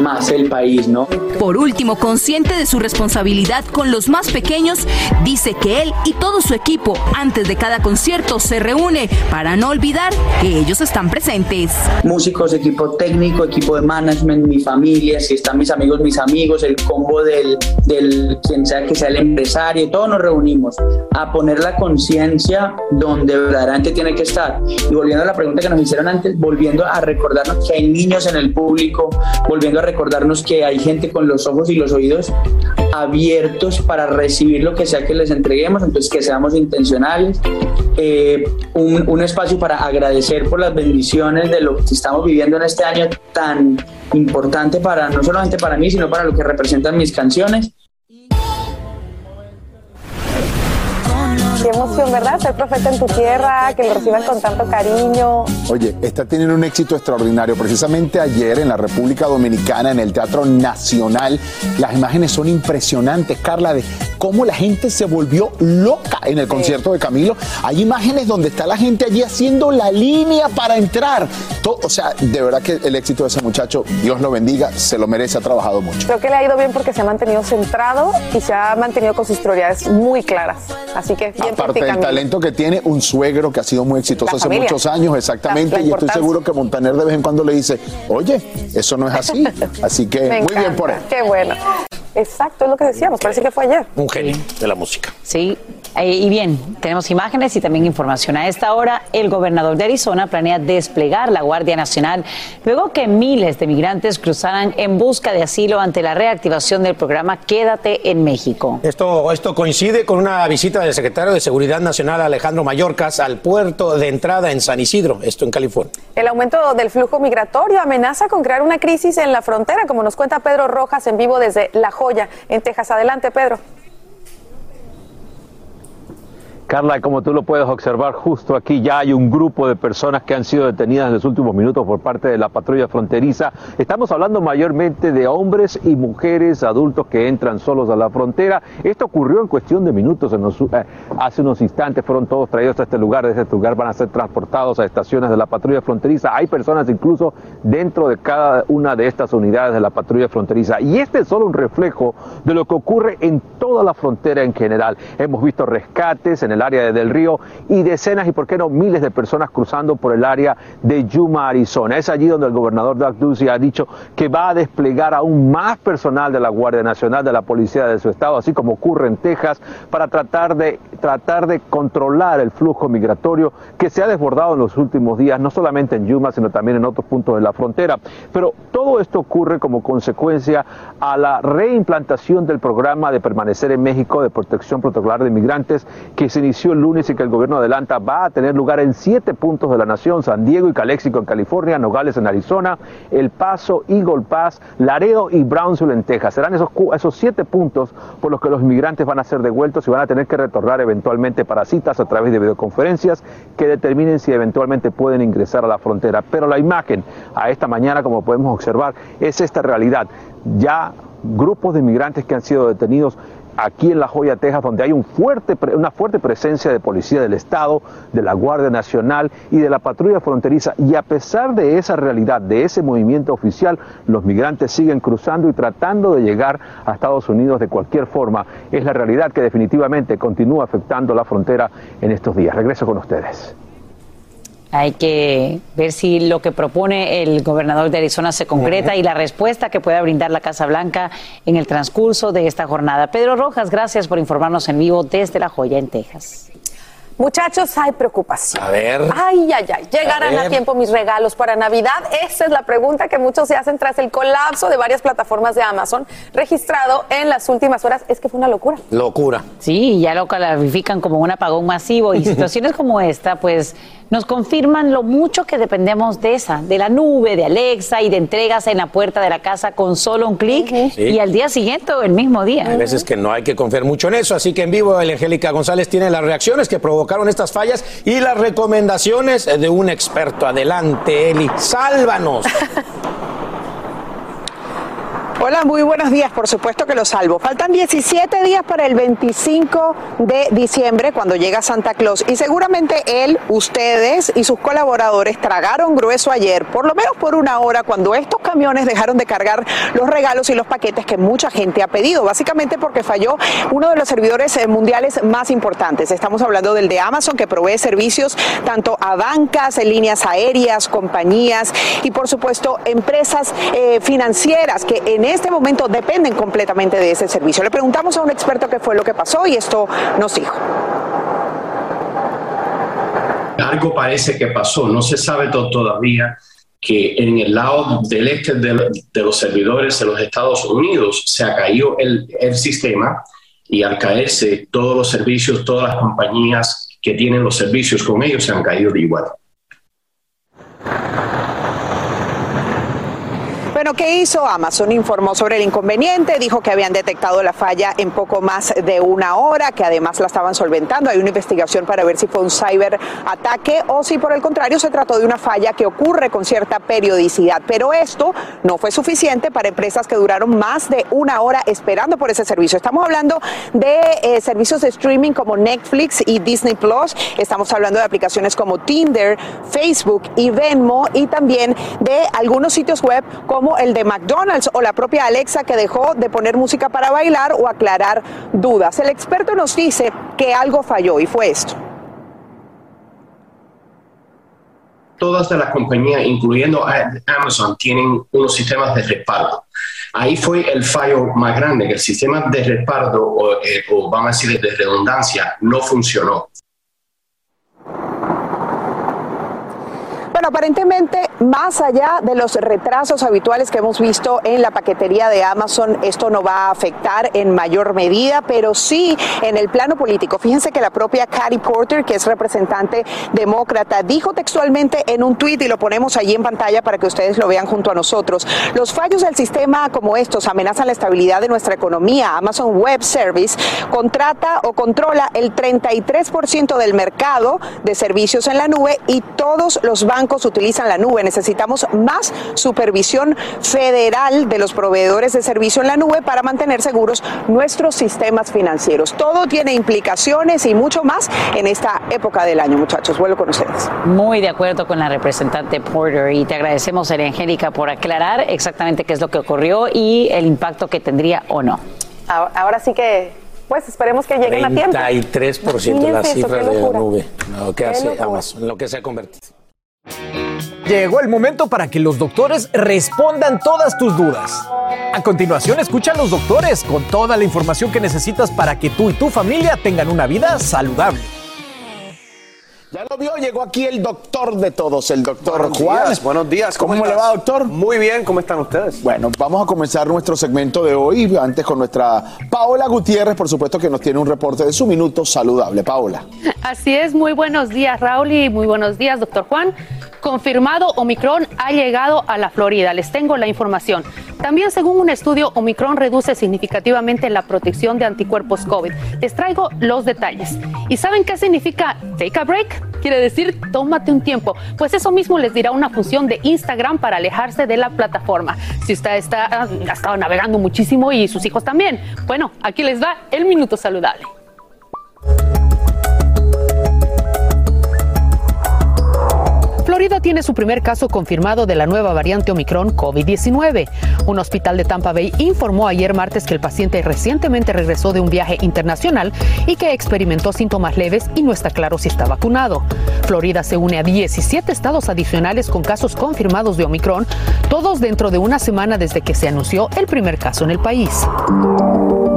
más el país, ¿no? Por último, consciente de su responsabilidad con los más pequeños, dice que él y todo su equipo antes de cada concierto se reúne para no olvidar que ellos están presentes. Músicos, equipo técnico, equipo de management, mi familia, si están mis amigos, mis amigos, el combo del, del quien sea que sea el empresario, todos nos reunimos a poner la conciencia donde verdaderamente tiene que estar. Y volviendo a la pregunta que nos hicieron antes, volviendo a recordarnos que hay niños en el público, volviendo a recordarnos que hay gente con los ojos y los oídos abiertos para recibir lo que sea que les entreguemos, entonces que seamos intencionales, eh, un, un espacio para agradecer por las bendiciones de lo que estamos viviendo en este año tan importante para no solamente para mí, sino para lo que representan mis canciones. Qué emoción, ¿verdad? Ser profeta en tu tierra, que lo reciban con tanto cariño. Oye, está teniendo un éxito extraordinario. Precisamente ayer en la República Dominicana, en el Teatro Nacional, las imágenes son impresionantes, Carla, de cómo la gente se volvió loca en el concierto de Camilo. Hay imágenes donde está la gente allí haciendo la línea para entrar. Todo, o sea, de verdad que el éxito de ese muchacho, Dios lo bendiga, se lo merece, ha trabajado mucho. Creo que le ha ido bien porque se ha mantenido centrado y se ha mantenido con sus prioridades muy claras. Así que ti, Aparte del talento que tiene, un suegro que ha sido muy exitoso La hace familia. muchos años, exactamente, La- la y estoy seguro que Montaner de vez en cuando le dice, oye, eso no es así. Así que Me muy bien por él. Qué bueno. Exacto, es lo que decíamos, parece que fue ayer. Un genio de la música. Sí, eh, y bien, tenemos imágenes y también información. A esta hora, el gobernador de Arizona planea desplegar la Guardia Nacional luego que miles de migrantes cruzaran en busca de asilo ante la reactivación del programa Quédate en México. Esto, esto coincide con una visita del secretario de Seguridad Nacional Alejandro Mayorkas al puerto de entrada en San Isidro, esto en California. El aumento del flujo migratorio amenaza con crear una crisis en la frontera, como nos cuenta Pedro Rojas en vivo desde La Joya, en Texas. Adelante, Pedro. Carla, como tú lo puedes observar, justo aquí ya hay un grupo de personas que han sido detenidas en los últimos minutos por parte de la patrulla fronteriza. Estamos hablando mayormente de hombres y mujeres adultos que entran solos a la frontera. Esto ocurrió en cuestión de minutos, eh, hace unos instantes fueron todos traídos a este lugar. De este lugar van a ser transportados a estaciones de la patrulla fronteriza. Hay personas incluso dentro de cada una de estas unidades de la patrulla fronteriza. Y este es solo un reflejo de lo que ocurre en toda la frontera en general. Hemos visto rescates en el área de Del Río y decenas y por qué no miles de personas cruzando por el área de Yuma, Arizona. Es allí donde el gobernador Doug Ducey ha dicho que va a desplegar aún más personal de la Guardia Nacional, de la policía de su estado, así como ocurre en Texas, para tratar de tratar de controlar el flujo migratorio que se ha desbordado en los últimos días, no solamente en Yuma, sino también en otros puntos de la frontera. Pero todo esto ocurre como consecuencia a la reimplantación del programa de permanecer en México de protección protocolar de inmigrantes que se el lunes y que el gobierno adelanta va a tener lugar en siete puntos de la nación, San Diego y Calexico en California, Nogales en Arizona, El Paso, Eagle Pass, Laredo y Brownsville en Texas. Serán esos, esos siete puntos por los que los inmigrantes van a ser devueltos y van a tener que retornar eventualmente para citas a través de videoconferencias que determinen si eventualmente pueden ingresar a la frontera. Pero la imagen a esta mañana, como podemos observar, es esta realidad. Ya grupos de inmigrantes que han sido detenidos aquí en La Joya, Texas, donde hay una fuerte presencia de policía del Estado, de la Guardia Nacional y de la patrulla fronteriza. Y a pesar de esa realidad, de ese movimiento oficial, los migrantes siguen cruzando y tratando de llegar a Estados Unidos de cualquier forma. Es la realidad que definitivamente continúa afectando la frontera en estos días. Regreso con ustedes. Hay que ver si lo que propone el gobernador de Arizona se concreta y la respuesta que pueda brindar la Casa Blanca en el transcurso de esta jornada. Pedro Rojas, gracias por informarnos en vivo desde La Joya, en Texas. Muchachos, hay preocupación. A ver. Ay, ay, ay. ¿Llegarán a, tiempo mis regalos para Navidad? Esa es la pregunta que muchos se hacen tras el colapso de varias plataformas de Amazon registrado en las últimas horas. Es que fue una locura. Locura. Sí, ya lo califican como un apagón masivo y situaciones como esta, pues nos confirman lo mucho que dependemos de esa, de la nube, de Alexa y de entregas en la puerta de la casa con solo un clic y al día siguiente o el mismo día. Hay veces que no hay que confiar mucho en eso, así que en vivo el Angélica González tiene las reacciones que provocaron estas fallas y las recomendaciones de un experto. Adelante, Eli, sálvanos. Hola, muy buenos días. Por supuesto que lo salvo. Faltan 17 días para el 25 de diciembre cuando llega Santa Claus y seguramente él, ustedes y sus colaboradores tragaron grueso ayer, por lo menos por una hora, cuando estos camiones dejaron de cargar los regalos y los paquetes que mucha gente ha pedido, básicamente porque falló uno de los servidores eh, mundiales más importantes. Estamos hablando del de Amazon que provee servicios tanto a bancas, líneas aéreas, compañías y por supuesto empresas eh, financieras que en este momento dependen completamente de ese servicio. Le preguntamos a un experto qué fue lo que pasó y esto nos dijo. Algo parece que pasó, no se sabe todavía que en el lado del este de, los servidores de los Estados Unidos se caído el, el sistema y al caerse todos los servicios, todas las compañías que tienen los servicios con ellos se han caído de igual. Bueno, ¿qué hizo Amazon? Informó sobre el inconveniente, dijo que habían detectado la falla en poco más de una hora, que además la estaban solventando. Hay una investigación para ver si fue un ciberataque o si por el contrario se trató de una falla que ocurre con cierta periodicidad. Pero esto no fue suficiente para empresas que duraron más de una hora esperando por ese servicio. Estamos hablando de eh, servicios de streaming como Netflix y Disney Plus. Estamos hablando de aplicaciones como Tinder, Facebook y Venmo y también de algunos sitios web como el de McDonald's o la propia Alexa que dejó de poner música para bailar o aclarar dudas. El experto nos dice que algo falló y fue esto. Todas las compañías, incluyendo Amazon, tienen unos sistemas de respaldo. Ahí fue el fallo más grande, que el sistema de respaldo, o, eh, o vamos a decir de redundancia, no funcionó. Bueno, aparentemente, más allá de los retrasos habituales que hemos visto en la paquetería de Amazon, esto no va a afectar en mayor medida, pero sí en el plano político. Fíjense que la propia Carrie Porter, que es representante demócrata, dijo textualmente en un tuit, y lo ponemos allí en pantalla para que ustedes lo vean junto a nosotros, los fallos del sistema como estos amenazan la estabilidad de nuestra economía. Amazon Web Service contrata o controla el 33% del mercado de servicios en la nube y todos los bancos utilizan la nube. Necesitamos más supervisión federal de los proveedores de servicio en la nube para mantener seguros nuestros sistemas financieros. Todo tiene implicaciones y mucho más en esta época del año, muchachos. Vuelvo con ustedes. Muy de acuerdo con la representante Porter y te agradecemos, Angélica, por aclarar exactamente qué es lo que ocurrió y el impacto que tendría o no. Ahora sí que pues esperemos que lleguen a tiempo. 33% de la cifra de la nube, lo que hace Amazon, lo que se ha convertido. Llegó el momento para que los doctores respondan todas tus dudas. A continuación, escucha a los doctores con toda la información que necesitas para que tú y tu familia tengan una vida saludable. Ya lo vio, llegó aquí el doctor de todos, el doctor Buenos Juan. días, buenos días. ¿Cómo, ¿Cómo le va, doctor? Muy bien, ¿cómo están ustedes? Bueno, vamos a comenzar nuestro segmento de hoy, antes con nuestra Paola Gutiérrez, por supuesto que nos tiene un reporte de su minuto saludable. Paola. Así es, muy buenos días Raúl y muy buenos días doctor Juan. Confirmado, Omicron ha llegado a la Florida. Les tengo la información. También, según un estudio, Omicron reduce significativamente la protección de anticuerpos COVID. Les traigo los detalles. ¿Y saben qué significa take a break? Quiere decir tómate un tiempo. Pues eso mismo les dirá una función de Instagram para alejarse de la plataforma. Si usted está, ha estado navegando muchísimo y sus hijos también. Bueno, aquí les va el minuto saludable. Florida tiene su primer caso confirmado de la nueva variante Omicron COVID-19. Un hospital de Tampa Bay informó ayer martes que el paciente recientemente regresó de un viaje internacional y que experimentó síntomas leves y no está claro si está vacunado. Florida se une a 17 estados adicionales con casos confirmados de Omicron, todos dentro de una semana desde que se anunció el primer caso en el país.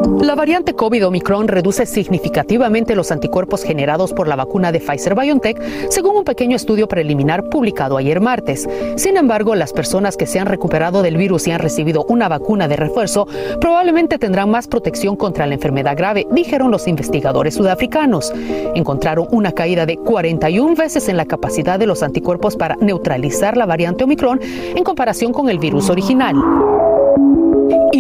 La variante COVID Omicron reduce significativamente los anticuerpos generados por la vacuna de Pfizer BioNTech, según un pequeño estudio preliminar publicado ayer martes. Sin embargo, las personas que se han recuperado del virus y han recibido una vacuna de refuerzo probablemente tendrán más protección contra la enfermedad grave, dijeron los investigadores sudafricanos. Encontraron una caída de 41 veces en la capacidad de los anticuerpos para neutralizar la variante Omicron en comparación con el virus original.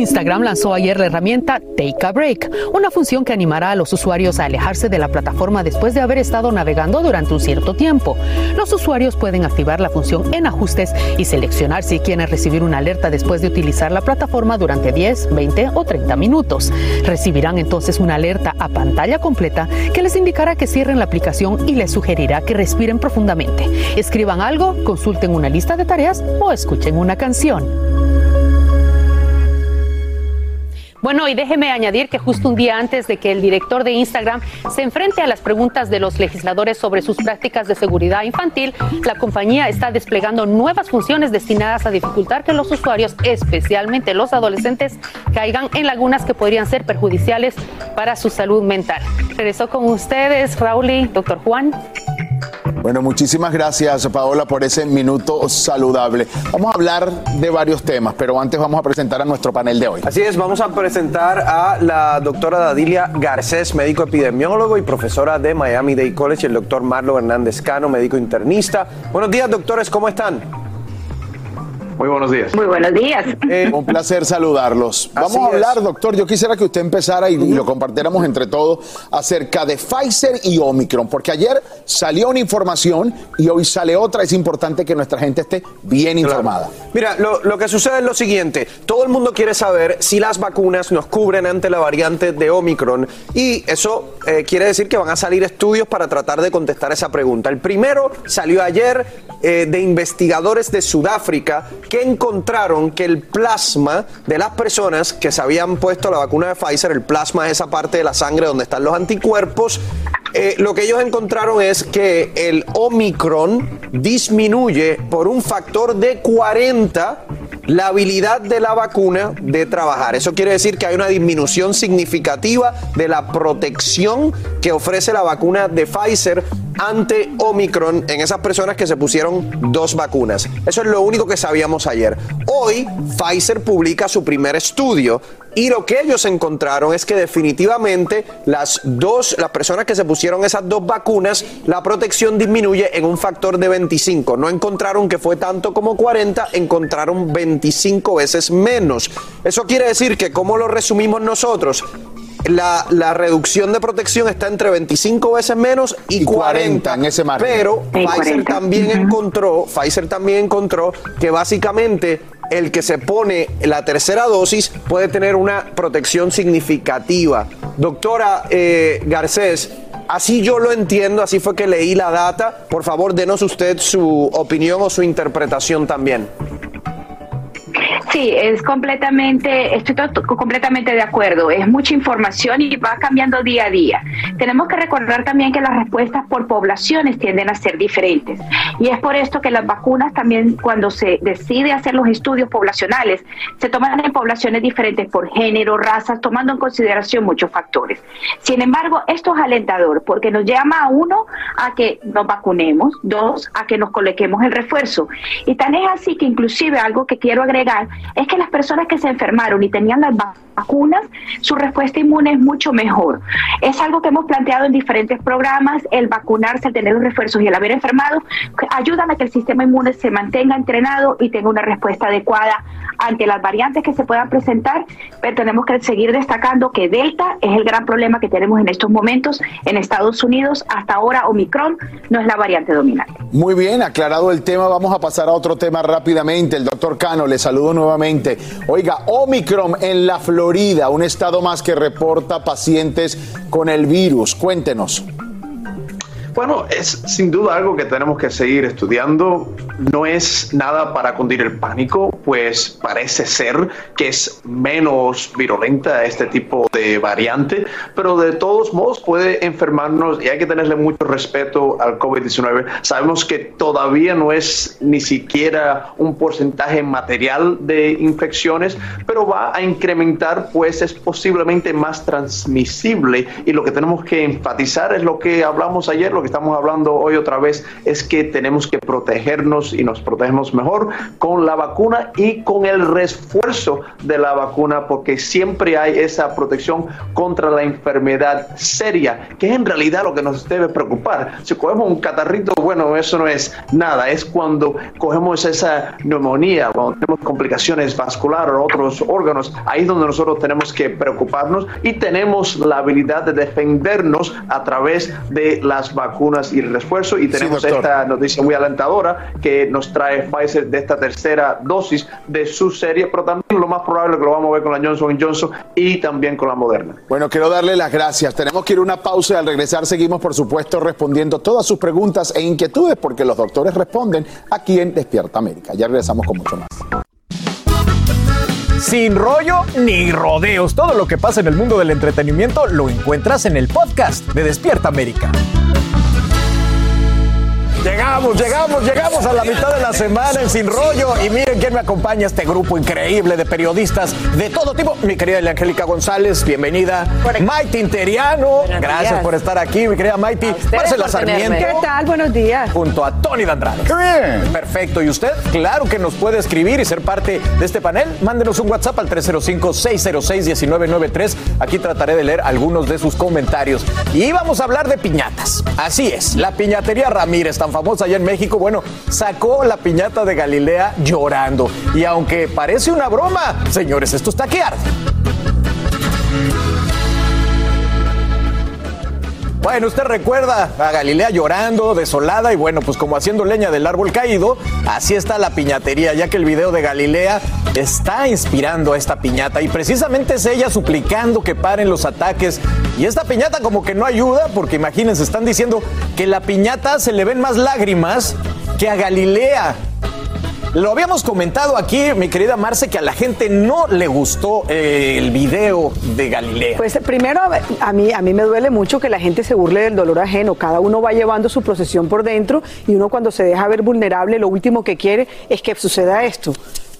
Instagram lanzó ayer la herramienta Take a Break, una función que animará a los usuarios a alejarse de la plataforma después de haber estado navegando durante un cierto tiempo. Los usuarios pueden activar la función en ajustes y seleccionar si quieren recibir una alerta después de utilizar la plataforma durante 10, 20 o 30 minutos. Recibirán entonces una alerta a pantalla completa que les indicará que cierren la aplicación y les sugerirá que respiren profundamente, escriban algo, consulten una lista de tareas o escuchen una canción. Bueno, y déjeme añadir que justo un día antes de que el director de Instagram se enfrente a las preguntas de los legisladores sobre sus prácticas de seguridad infantil, la compañía está desplegando nuevas funciones destinadas a dificultar que los usuarios, especialmente los adolescentes, caigan en lagunas que podrían ser perjudiciales para su salud mental. Regresó con ustedes, Raúl y doctor Juan. Bueno, muchísimas gracias Paola por ese minuto saludable. Vamos a hablar de varios temas, pero antes vamos a presentar a nuestro panel de hoy. Así es, vamos a presentar a la doctora Dadilia Garcés, médico epidemiólogo y profesora de Miami Dade College, y el doctor Marlo Hernández Cano, médico internista. Buenos días, doctores, ¿cómo están? Muy buenos días. Muy buenos días. Un placer saludarlos. Vamos a hablar, doctor. Yo quisiera que usted empezara y, y lo compartiéramos entre todos acerca de Pfizer y Omicron, porque ayer salió una información y hoy sale otra. Es importante que nuestra gente esté bien informada. Mira, lo, lo que sucede es lo siguiente. Todo el mundo quiere saber si las vacunas nos cubren ante la variante de Omicron y eso eh, quiere decir que van a salir estudios para tratar de contestar esa pregunta. El primero salió ayer eh, de investigadores de Sudáfrica que encontraron que el plasma de las personas que se habían puesto la vacuna de Pfizer, el plasma es esa parte de la sangre donde están los anticuerpos, eh, lo que ellos encontraron es que el Omicron disminuye por un factor de 40 la habilidad de la vacuna de trabajar. Eso quiere decir que hay una disminución significativa de la protección que ofrece la vacuna de Pfizer ante Omicron en esas personas que se pusieron dos vacunas. Eso es lo único que sabíamos ayer. Hoy Pfizer publica su primer estudio y lo que ellos encontraron es que definitivamente las dos, las personas que se pusieron esas dos vacunas, la protección disminuye en un factor de 25. No encontraron que fue tanto como 40, encontraron 25 veces menos. Eso quiere decir que, como lo resumimos nosotros, la, la reducción de protección está entre 25 veces menos y, 40, en ese margen. Pero Sí, Pfizer 40. también encontró, Pfizer también encontró que básicamente el que se pone la tercera dosis puede tener una protección significativa. Doctora eh, Garcés, así yo lo entiendo, así fue que leí la data. Por favor, denos usted su opinión o su interpretación también. Sí, es completamente, estoy completamente de acuerdo. Es mucha información y va cambiando día a día. Tenemos que recordar también que las respuestas por poblaciones tienden a ser diferentes. Y es por esto que las vacunas también, cuando se decide hacer los estudios poblacionales, se toman en poblaciones diferentes por género, razas, tomando en consideración muchos factores. Sin embargo, esto es alentador porque nos llama a uno a que nos vacunemos, dos, a que nos coloquemos el refuerzo. Y tan es así que inclusive algo que quiero agregar es que las personas que se enfermaron y tenían las vacunas, su respuesta inmune es mucho mejor. Es algo que hemos planteado en diferentes programas, el vacunarse, el tener los refuerzos y el haber enfermado, ayudan a que el sistema inmune se mantenga entrenado y tenga una respuesta adecuada ante las variantes que se puedan presentar, pero tenemos que seguir destacando que Delta es el gran problema que tenemos en estos momentos en Estados Unidos. Hasta ahora Omicron no es la variante dominante. Muy bien, aclarado el tema, vamos a pasar a otro tema rápidamente. El doctor Cano, le saludo nuevamente. Oiga, Omicron en la Florida, un estado más que reporta pacientes con el virus. Cuéntenos. Bueno, es sin duda algo que tenemos que seguir estudiando. No es nada para cundir el pánico, pues parece ser que es menos virulenta este tipo de variante, pero de todos modos puede enfermarnos y hay que tenerle mucho respeto al COVID-19. Sabemos que todavía no es ni siquiera un porcentaje material de infecciones, pero va a incrementar, pues es posiblemente más transmisible y lo que tenemos que enfatizar es lo que hablamos ayer, lo que estamos hablando hoy otra vez es que tenemos que protegernos y nos protegemos mejor con la vacuna y con el refuerzo de la vacuna porque siempre hay esa protección contra la enfermedad seria, que es en realidad lo que nos debe preocupar. Si cogemos un catarrito, bueno, eso no es nada, es cuando cogemos esa neumonía, cuando tenemos complicaciones vasculares o otros órganos, ahí es donde nosotros tenemos que preocuparnos y tenemos la habilidad de defendernos a través de las vacunas vacunas y el refuerzo. Y tenemos esta noticia muy alentadora que nos trae Pfizer de esta tercera dosis de su serie, pero también lo más probable que lo vamos a ver con la Johnson Johnson y también con la Moderna. Bueno, quiero darle las gracias. Tenemos que ir a una pausa y al regresar seguimos, por supuesto, respondiendo todas sus preguntas e inquietudes porque los doctores responden aquí en Despierta América. Ya regresamos con mucho más. Sin rollo ni rodeos. Todo lo que pasa en el mundo del entretenimiento lo encuentras en el podcast de Despierta América. Llegamos, llegamos, llegamos a la mitad de la semana en Sin Rollo. Y miren quién me acompaña, este grupo increíble de periodistas de todo tipo. Mi querida Angélica González, bienvenida. Maite Interiano, gracias por estar aquí, mi querida Maite. Marcela Sarmiento. ¿Qué tal? Buenos días. Junto a Tony Dandrade. ¡Qué bien! Perfecto. ¿Y usted? Claro que nos puede escribir y ser parte de este panel. Mándenos un WhatsApp al 305-606-1993. Aquí trataré de leer algunos de sus comentarios. Y vamos a hablar de piñatas. Así es, la piñatería Ramírez, tan famosa allá en México, bueno, sacó la piñata de Galilea llorando. Y aunque parece una broma, señores, esto está que arde. Bueno, usted recuerda a Galilea llorando, desolada y bueno, pues como haciendo leña del árbol caído, así está la piñatería, ya que el video de Galilea está inspirando a esta piñata y precisamente es ella suplicando que paren los ataques. Y esta piñata como que no ayuda, porque imagínense, están diciendo que la piñata se le ven más lágrimas que a Galilea. Lo habíamos comentado aquí, mi querida Marce, que a la gente no le gustó eh, el video de Galilea. Pues primero, a mí, a mí me duele mucho que la gente se burle del dolor ajeno. Cada uno va llevando su procesión por dentro y uno cuando se deja ver vulnerable, lo último que quiere es que suceda esto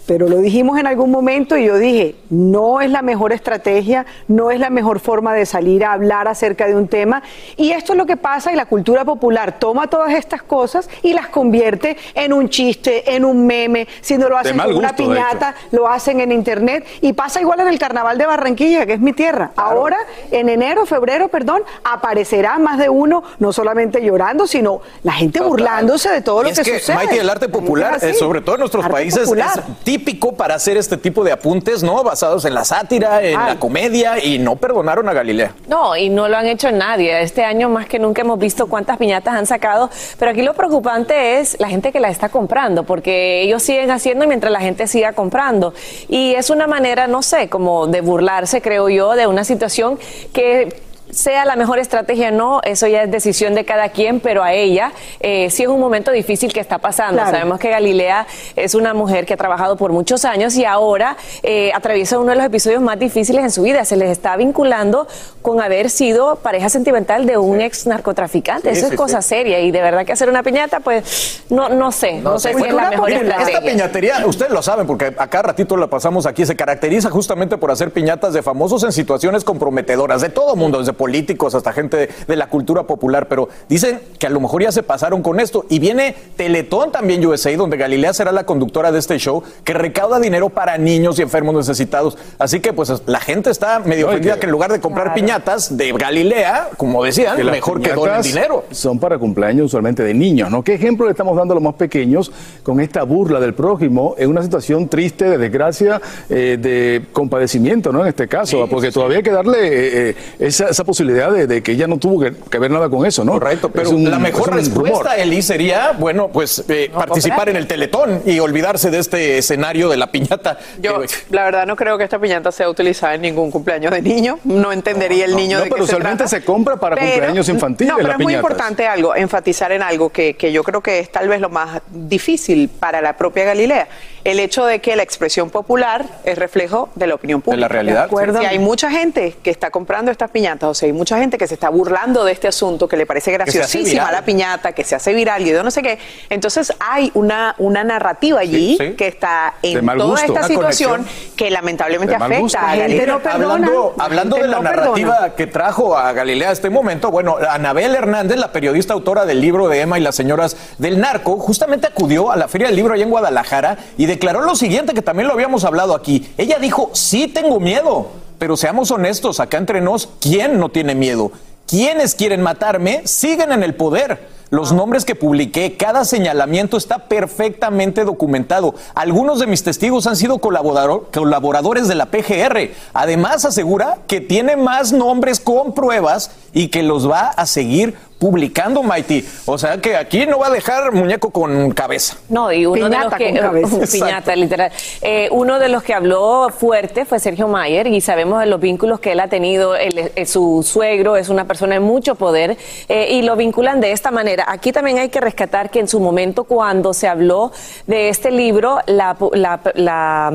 pero lo dijimos en algún momento y yo dije, no es la mejor estrategia, no es la mejor forma de salir a hablar acerca de un tema. Y esto es lo que pasa y la cultura popular toma todas estas cosas y las convierte en un chiste, en un meme. Si no lo hacen con una piñata, lo hacen en internet. Y pasa igual en el carnaval de Barranquilla, que es mi tierra. Ahora, en enero, febrero, perdón, aparecerá más de uno, no solamente llorando, sino la gente burlándose de todo lo es que, que sucede. Maite, el arte popular, eh, sobre todo en nuestros Arte países, popular. es típico para hacer este tipo de apuntes, ¿no? Basados en la sátira, en la comedia, y no perdonaron a Galilea. No, y no lo han hecho nadie. Este año más que nunca hemos visto cuántas piñatas han sacado, pero aquí lo preocupante es la gente que la está comprando, porque ellos siguen haciendo mientras la gente siga comprando. Y es una manera, no sé, como de burlarse, creo yo, de una situación que sea la mejor estrategia o no, eso ya es decisión de cada quien, pero a ella eh, sí es un momento difícil que está pasando. Claro. Sabemos que Galilea es una mujer que ha trabajado por muchos años y ahora eh, atraviesa uno de los episodios más difíciles en su vida. Se les está vinculando con haber sido pareja sentimental de un ex narcotraficante. Sí, eso sí, es cosa sí. seria y de verdad que hacer una piñata, pues no, no sé, no, sé si es la mejor estrategia. Esta piñatería, ustedes lo saben porque a cada ratito la pasamos aquí, se caracteriza justamente por hacer piñatas de famosos en situaciones comprometedoras, de todo mundo, desde políticos hasta gente de, de la cultura popular, pero dicen que a lo mejor ya se pasaron con esto. Y viene Teletón también USA, donde Galilea será la conductora de este show, que recauda dinero para niños y enfermos necesitados. Así que pues la gente está medio ofendida que- que, en lugar de comprar piñatas de Galilea, como decían, las mejor que donen dinero. Son para cumpleaños usualmente de niños, ¿no? ¿Qué ejemplo le estamos dando a los más pequeños con esta burla del prójimo en una situación triste, de desgracia, eh, de compadecimiento, ¿no? En este caso, porque todavía hay que darle eh, eh, esa, esa posibilidad de, de que ella no tuvo que, que ver nada con eso, ¿no? Correcto, Pero la mejor respuesta, Eli, sería, bueno, pues eh, participar en el Teletón y olvidarse de este escenario de la piñata. Yo, la verdad, no creo que esta piñata sea utilizada en ningún cumpleaños de niño. No entendería el niño No, de pero qué se usualmente trata. se compra para Pero- cumpleaños infantiles No, pero es muy importante algo, enfatizar en algo que, que yo creo que es tal vez lo más difícil para la propia Galilea. El hecho de que la expresión popular es reflejo de la opinión pública. la realidad, acuerdo? sí. Y hay mucha gente que está comprando estas piñatas, o sea, hay mucha gente que se está burlando de este asunto, que le parece graciosísima la piñata, que se hace viral y de no sé qué. Entonces hay una, una narrativa allí Sí, sí. que está en toda gusto. esta Una situación que lamentablemente afecta a Galilea. hablando hablando de la no narrativa perdona. que trajo a Galilea a este momento, bueno, Anabel Hernández, la periodista autora del libro de Emma y las señoras del narco, justamente acudió a la Feria del Libro allá en Guadalajara y declaró lo siguiente, que también lo habíamos hablado aquí. Ella dijo, sí tengo miedo, pero seamos honestos, acá entre nos, ¿quién no tiene miedo? Quienes quieren matarme siguen en el poder. Los nombres que publiqué, cada señalamiento está perfectamente documentado. Algunos de mis testigos han sido colaborador- colaboradores de la PGR. Además, asegura que tiene más nombres con pruebas y que los va a seguir publicando, Mighty. O sea que aquí no va a dejar muñeco con cabeza. No, y uno de los que con cabeza. piñata literal. Eh, uno de los que habló fuerte fue Sergio Mayer y sabemos de los vínculos que él ha tenido. Él, eh, su suegro es una persona de mucho poder eh, y lo vinculan de esta manera. Aquí también hay que rescatar que en su momento cuando se habló de este libro, la, pu- la- la,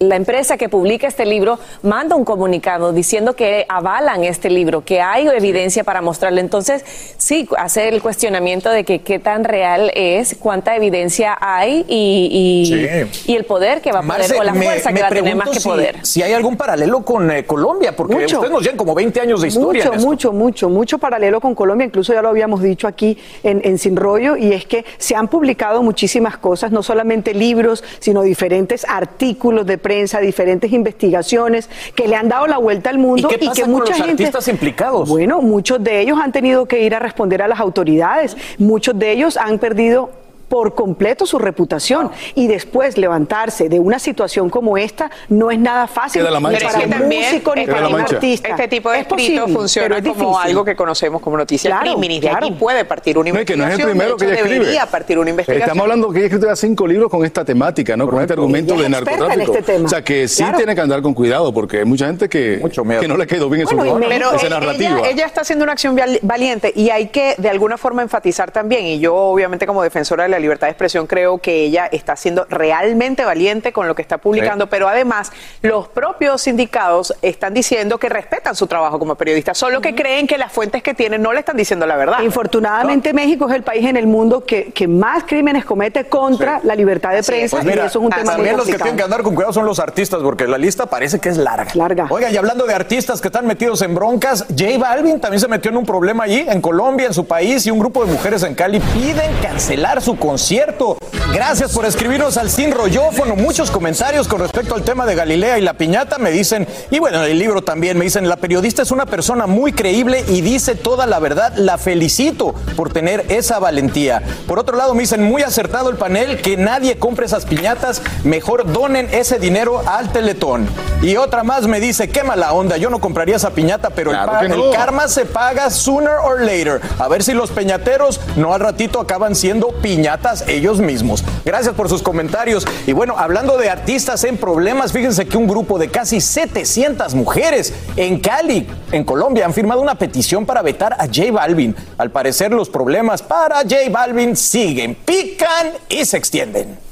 la empresa que publica este libro manda un comunicado diciendo que avalan este libro, que hay evidencia para mostrarlo. Entonces, sí, hacer el cuestionamiento de que qué tan real es, cuánta evidencia hay y, y, Sí. y el poder que va a poder, Marce, o la fuerza me que va a tener más que si- poder. Si hay algún paralelo con eh, Colombia, porque Mucho. ustedes nos llevan como 20 años de historia. Mucho, mucho, mucho, mucho paralelo con Colombia, incluso ya lo habíamos dicho aquí en, en Sin Rollo, y es que se han publicado muchísimas cosas, no solamente libros, sino diferentes artículos de prensa, diferentes investigaciones que le han dado la vuelta al mundo ¿Y qué pasa que con mucha los gente. artistas implicados? Bueno, muchos de ellos han tenido que ir a responder a las autoridades, muchos de ellos han perdido por completo su reputación y después levantarse de una situación como esta no es nada fácil Queda la ni mancha, para un músico ni este para un tipo- artista. Este tipo de Es posible, pero funciona es como algo que conocemos como noticias Claro, de claro. aquí puede partir una No, es que no investigación. es el primero que de ella hecho, escribe. Debería partir una investigación. Estamos hablando que ella ha escrito ya cinco libros con esta temática, ¿no? Con este argumento de en narcotráfico. este. O sea, que sí Claro. tiene que andar con cuidado porque hay mucha gente que, que no le quedó bien Bueno, eso, pero esa ella- narrativa. Ella, ella está haciendo una acción val- valiente y hay que de alguna forma enfatizar también, y yo obviamente como defensora de la libertad de expresión creo que ella está siendo realmente valiente con lo que está publicando, pero además los propios sindicados están diciendo que respetan su trabajo como periodista, solo que creen que las fuentes que tienen no le están diciendo la verdad. Infortunadamente México es el país en el mundo que, que más crímenes comete contra la libertad de prensa Pues y eso es un tema muy también los que tienen que andar con cuidado son los artistas, porque la lista parece que es larga. Larga. Oiga, y hablando de artistas que están metidos en broncas, J Balvin también se metió en un problema allí, en Colombia, en su país, y un grupo de mujeres en Cali piden cancelar su concierto. Gracias por escribirnos al Sin Rollófono. Muchos comentarios con respecto al tema de Galilea y la piñata me dicen, y bueno, en el libro también me dicen, la periodista es una persona muy creíble y dice toda la verdad. La felicito por tener esa valentía. Por otro lado, me dicen, muy acertado el panel, que nadie compre esas piñatas, mejor donen ese dinero al Teletón. Y otra más me dice, qué mala onda, yo no compraría esa piñata, pero el, Claro no. el karma se paga sooner or later. A ver si los peñateros no al ratito acaban siendo piñatas ellos mismos. Gracias por sus comentarios. Y bueno, hablando de artistas en problemas, fíjense que un grupo de casi 700 mujeres en Cali, en Colombia, han firmado una petición para vetar a J Balvin. Al parecer los problemas para J Balvin siguen, pican y se extienden.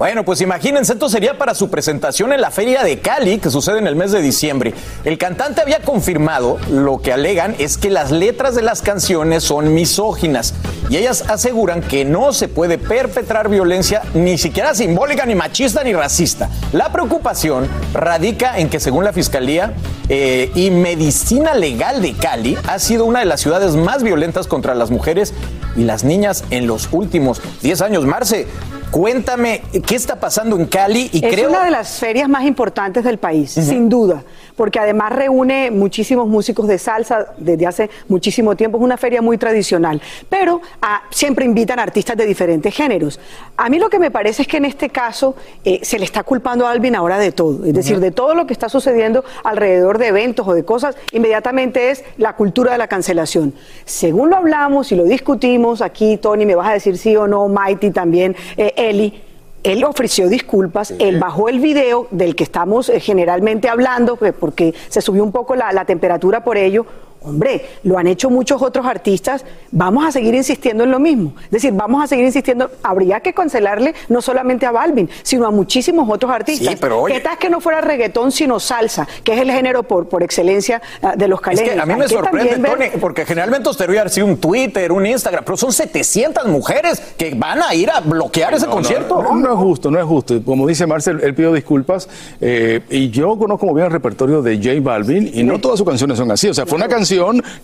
Bueno, pues imagínense, esto sería para su presentación en la Feria de Cali, que sucede en el mes de diciembre. El cantante había confirmado, lo que alegan es que las letras de las canciones son misóginas y ellas aseguran que no se puede perpetrar violencia ni siquiera simbólica, ni machista, ni racista. La preocupación radica en que según la Fiscalía eh, y Medicina Legal de Cali, ha sido una de las ciudades más violentas contra las mujeres y las niñas en los últimos 10 años. Marce, Cuéntame, ¿qué está pasando en Cali? Y es una de las ferias más importantes del país, sin duda, porque además reúne muchísimos músicos de salsa desde hace muchísimo tiempo. Es una feria muy tradicional, pero ah, siempre invitan artistas de diferentes géneros. A mí lo que me parece es que en este caso eh, se le está culpando a Alvin ahora de todo, es decir, de todo lo que está sucediendo alrededor de eventos o de cosas, inmediatamente es la cultura de la cancelación. Según lo hablamos y lo discutimos aquí, Tony, me vas a decir sí o no, Mighty también. Eh, Eli, él ofreció disculpas, él bajó el video del que estamos eh, generalmente hablando, pues, porque se subió un poco la, la temperatura por ello. Hombre, lo han hecho muchos otros artistas, vamos a seguir insistiendo en lo mismo. Es decir, vamos a seguir insistiendo, habría que cancelarle no solamente a Balvin, sino a muchísimos otros artistas. Sí, pero oye- ¿Qué tal que no fuera reggaetón, sino salsa, que es el género por, por excelencia ah, de los Es caleños? que a mí me sorprende, ver- Tony, porque generalmente usted hubiera sido un Twitter, un Instagram, pero son 700 mujeres que van a ir a bloquear ese no, concierto. No, no es justo, no es justo. Como dice Marcel, él pidió disculpas eh, y yo conozco muy bien el repertorio de J Balvin y no todas sus canciones son así. O sea, fue una canción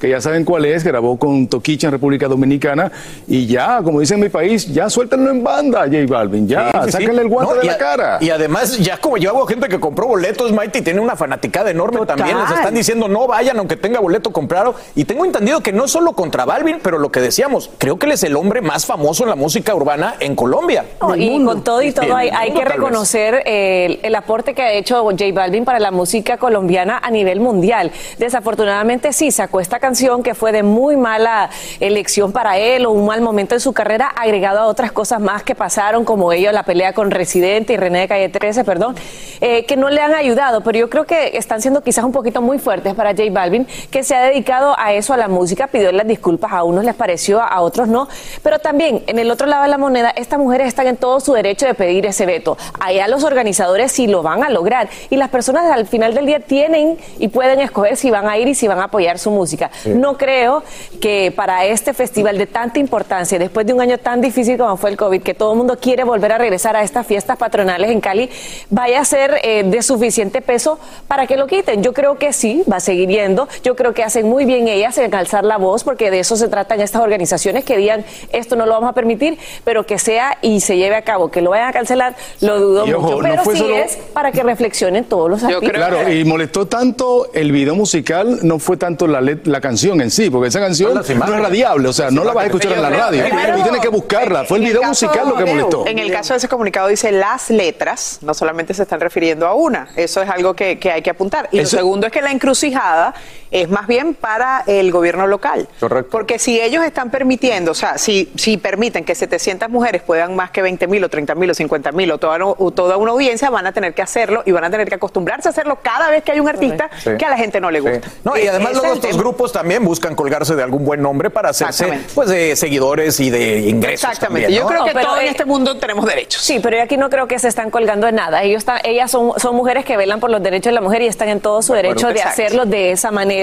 que ya saben cuál es, grabó con Toquicha en República Dominicana y ya, como dice en mi país, ya suéltenlo en banda, J Balvin, ya, Sí, sí, sí. sáquenle el guante No, de la a- cara. Y además, ya como yo hago gente que compró boletos, Mighty tiene una fanaticada enorme también. Les están diciendo no vayan aunque tenga boleto comprado. Y tengo entendido que no solo contra Balvin, pero lo que decíamos, creo que él es el hombre más famoso en la música urbana en Colombia. Y con todo y todo hay, hay mundo, que reconocer el, el aporte que ha hecho J Balvin para la música colombiana a nivel mundial. Desafortunadamente sí, sacó esta canción que fue de muy mala elección para él o un mal momento en su carrera, agregado a otras cosas más que pasaron, como ello la pelea con Residente y René de Calle 13, perdón, eh, que no le han ayudado, pero yo creo que están siendo quizás un poquito muy fuertes para J Balvin, que se ha dedicado a eso, a la música, pidió las disculpas, a unos les pareció, a otros no, pero también en el otro lado de la moneda, estas mujeres están en todo su derecho de pedir ese veto. Allá los organizadores sí lo van a lograr y las personas al final del día tienen y pueden escoger si van a ir y si van a apoyar su música. Sí. No creo que para este festival de tanta importancia, después de un año tan difícil como fue el COVID, que todo el mundo quiere volver a regresar a estas fiestas patronales en Cali, vaya a ser eh, de suficiente peso para que lo quiten. Yo creo que sí, va a seguir yendo. Yo creo que hacen muy bien ellas en alzar la voz, porque de eso se tratan estas organizaciones que digan esto no lo vamos a permitir, pero que sea y se lleve a cabo, que lo vayan a cancelar, lo dudo mucho. no Pero fue sí solo- es para que reflexionen todos los artistas. Claro, y molestó tanto el video musical, no fue tanto la, let- la canción en sí, porque esa canción no es radiable, o sea, no la vas a escuchar en la radio. Tú tienes que buscarla. Fue el video musical lo que molestó. En el caso de ese comunicado dice las letras, no solamente se están refiriendo a una. Eso es algo que, que hay que apuntar. Y Eso- lo segundo es que la encrucijada es más bien para el gobierno local. Correcto. Porque si ellos están permitiendo, o sea, si, si permiten que 700 mujeres puedan más que 20 mil o 30 mil o 50 mil o toda, o toda una audiencia, van a tener que hacerlo y van a tener que acostumbrarse a hacerlo cada vez que hay un artista Sí. que a la gente no le gusta. No, y además luego es estos tema. grupos también buscan colgarse de algún buen nombre para hacerse pues de seguidores y de ingresos. Exactamente. también, Yo ¿no? creo que pero, todos en eh, este mundo tenemos derechos. Sí, pero yo aquí no creo que se están colgando en nada. Ellos están, ellas son, son mujeres que velan por los derechos de la mujer y están en todo su De acuerdo. derecho de Exacto. hacerlo de esa manera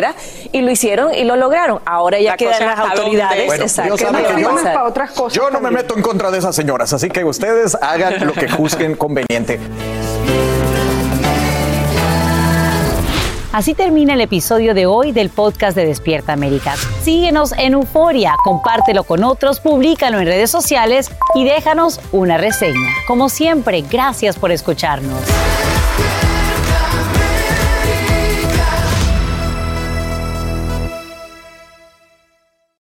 y lo hicieron y lo lograron. Ahora ya La quedan las autoridades. Bueno, exacto, que yo- para otras cosas. Yo no me meto en contra de esas señoras, así que ustedes hagan lo que juzguen conveniente. Así termina el episodio de hoy del podcast de Despierta América. Síguenos en Euforia, compártelo con otros, públicalo en redes sociales y déjanos una reseña. Como siempre, gracias por escucharnos.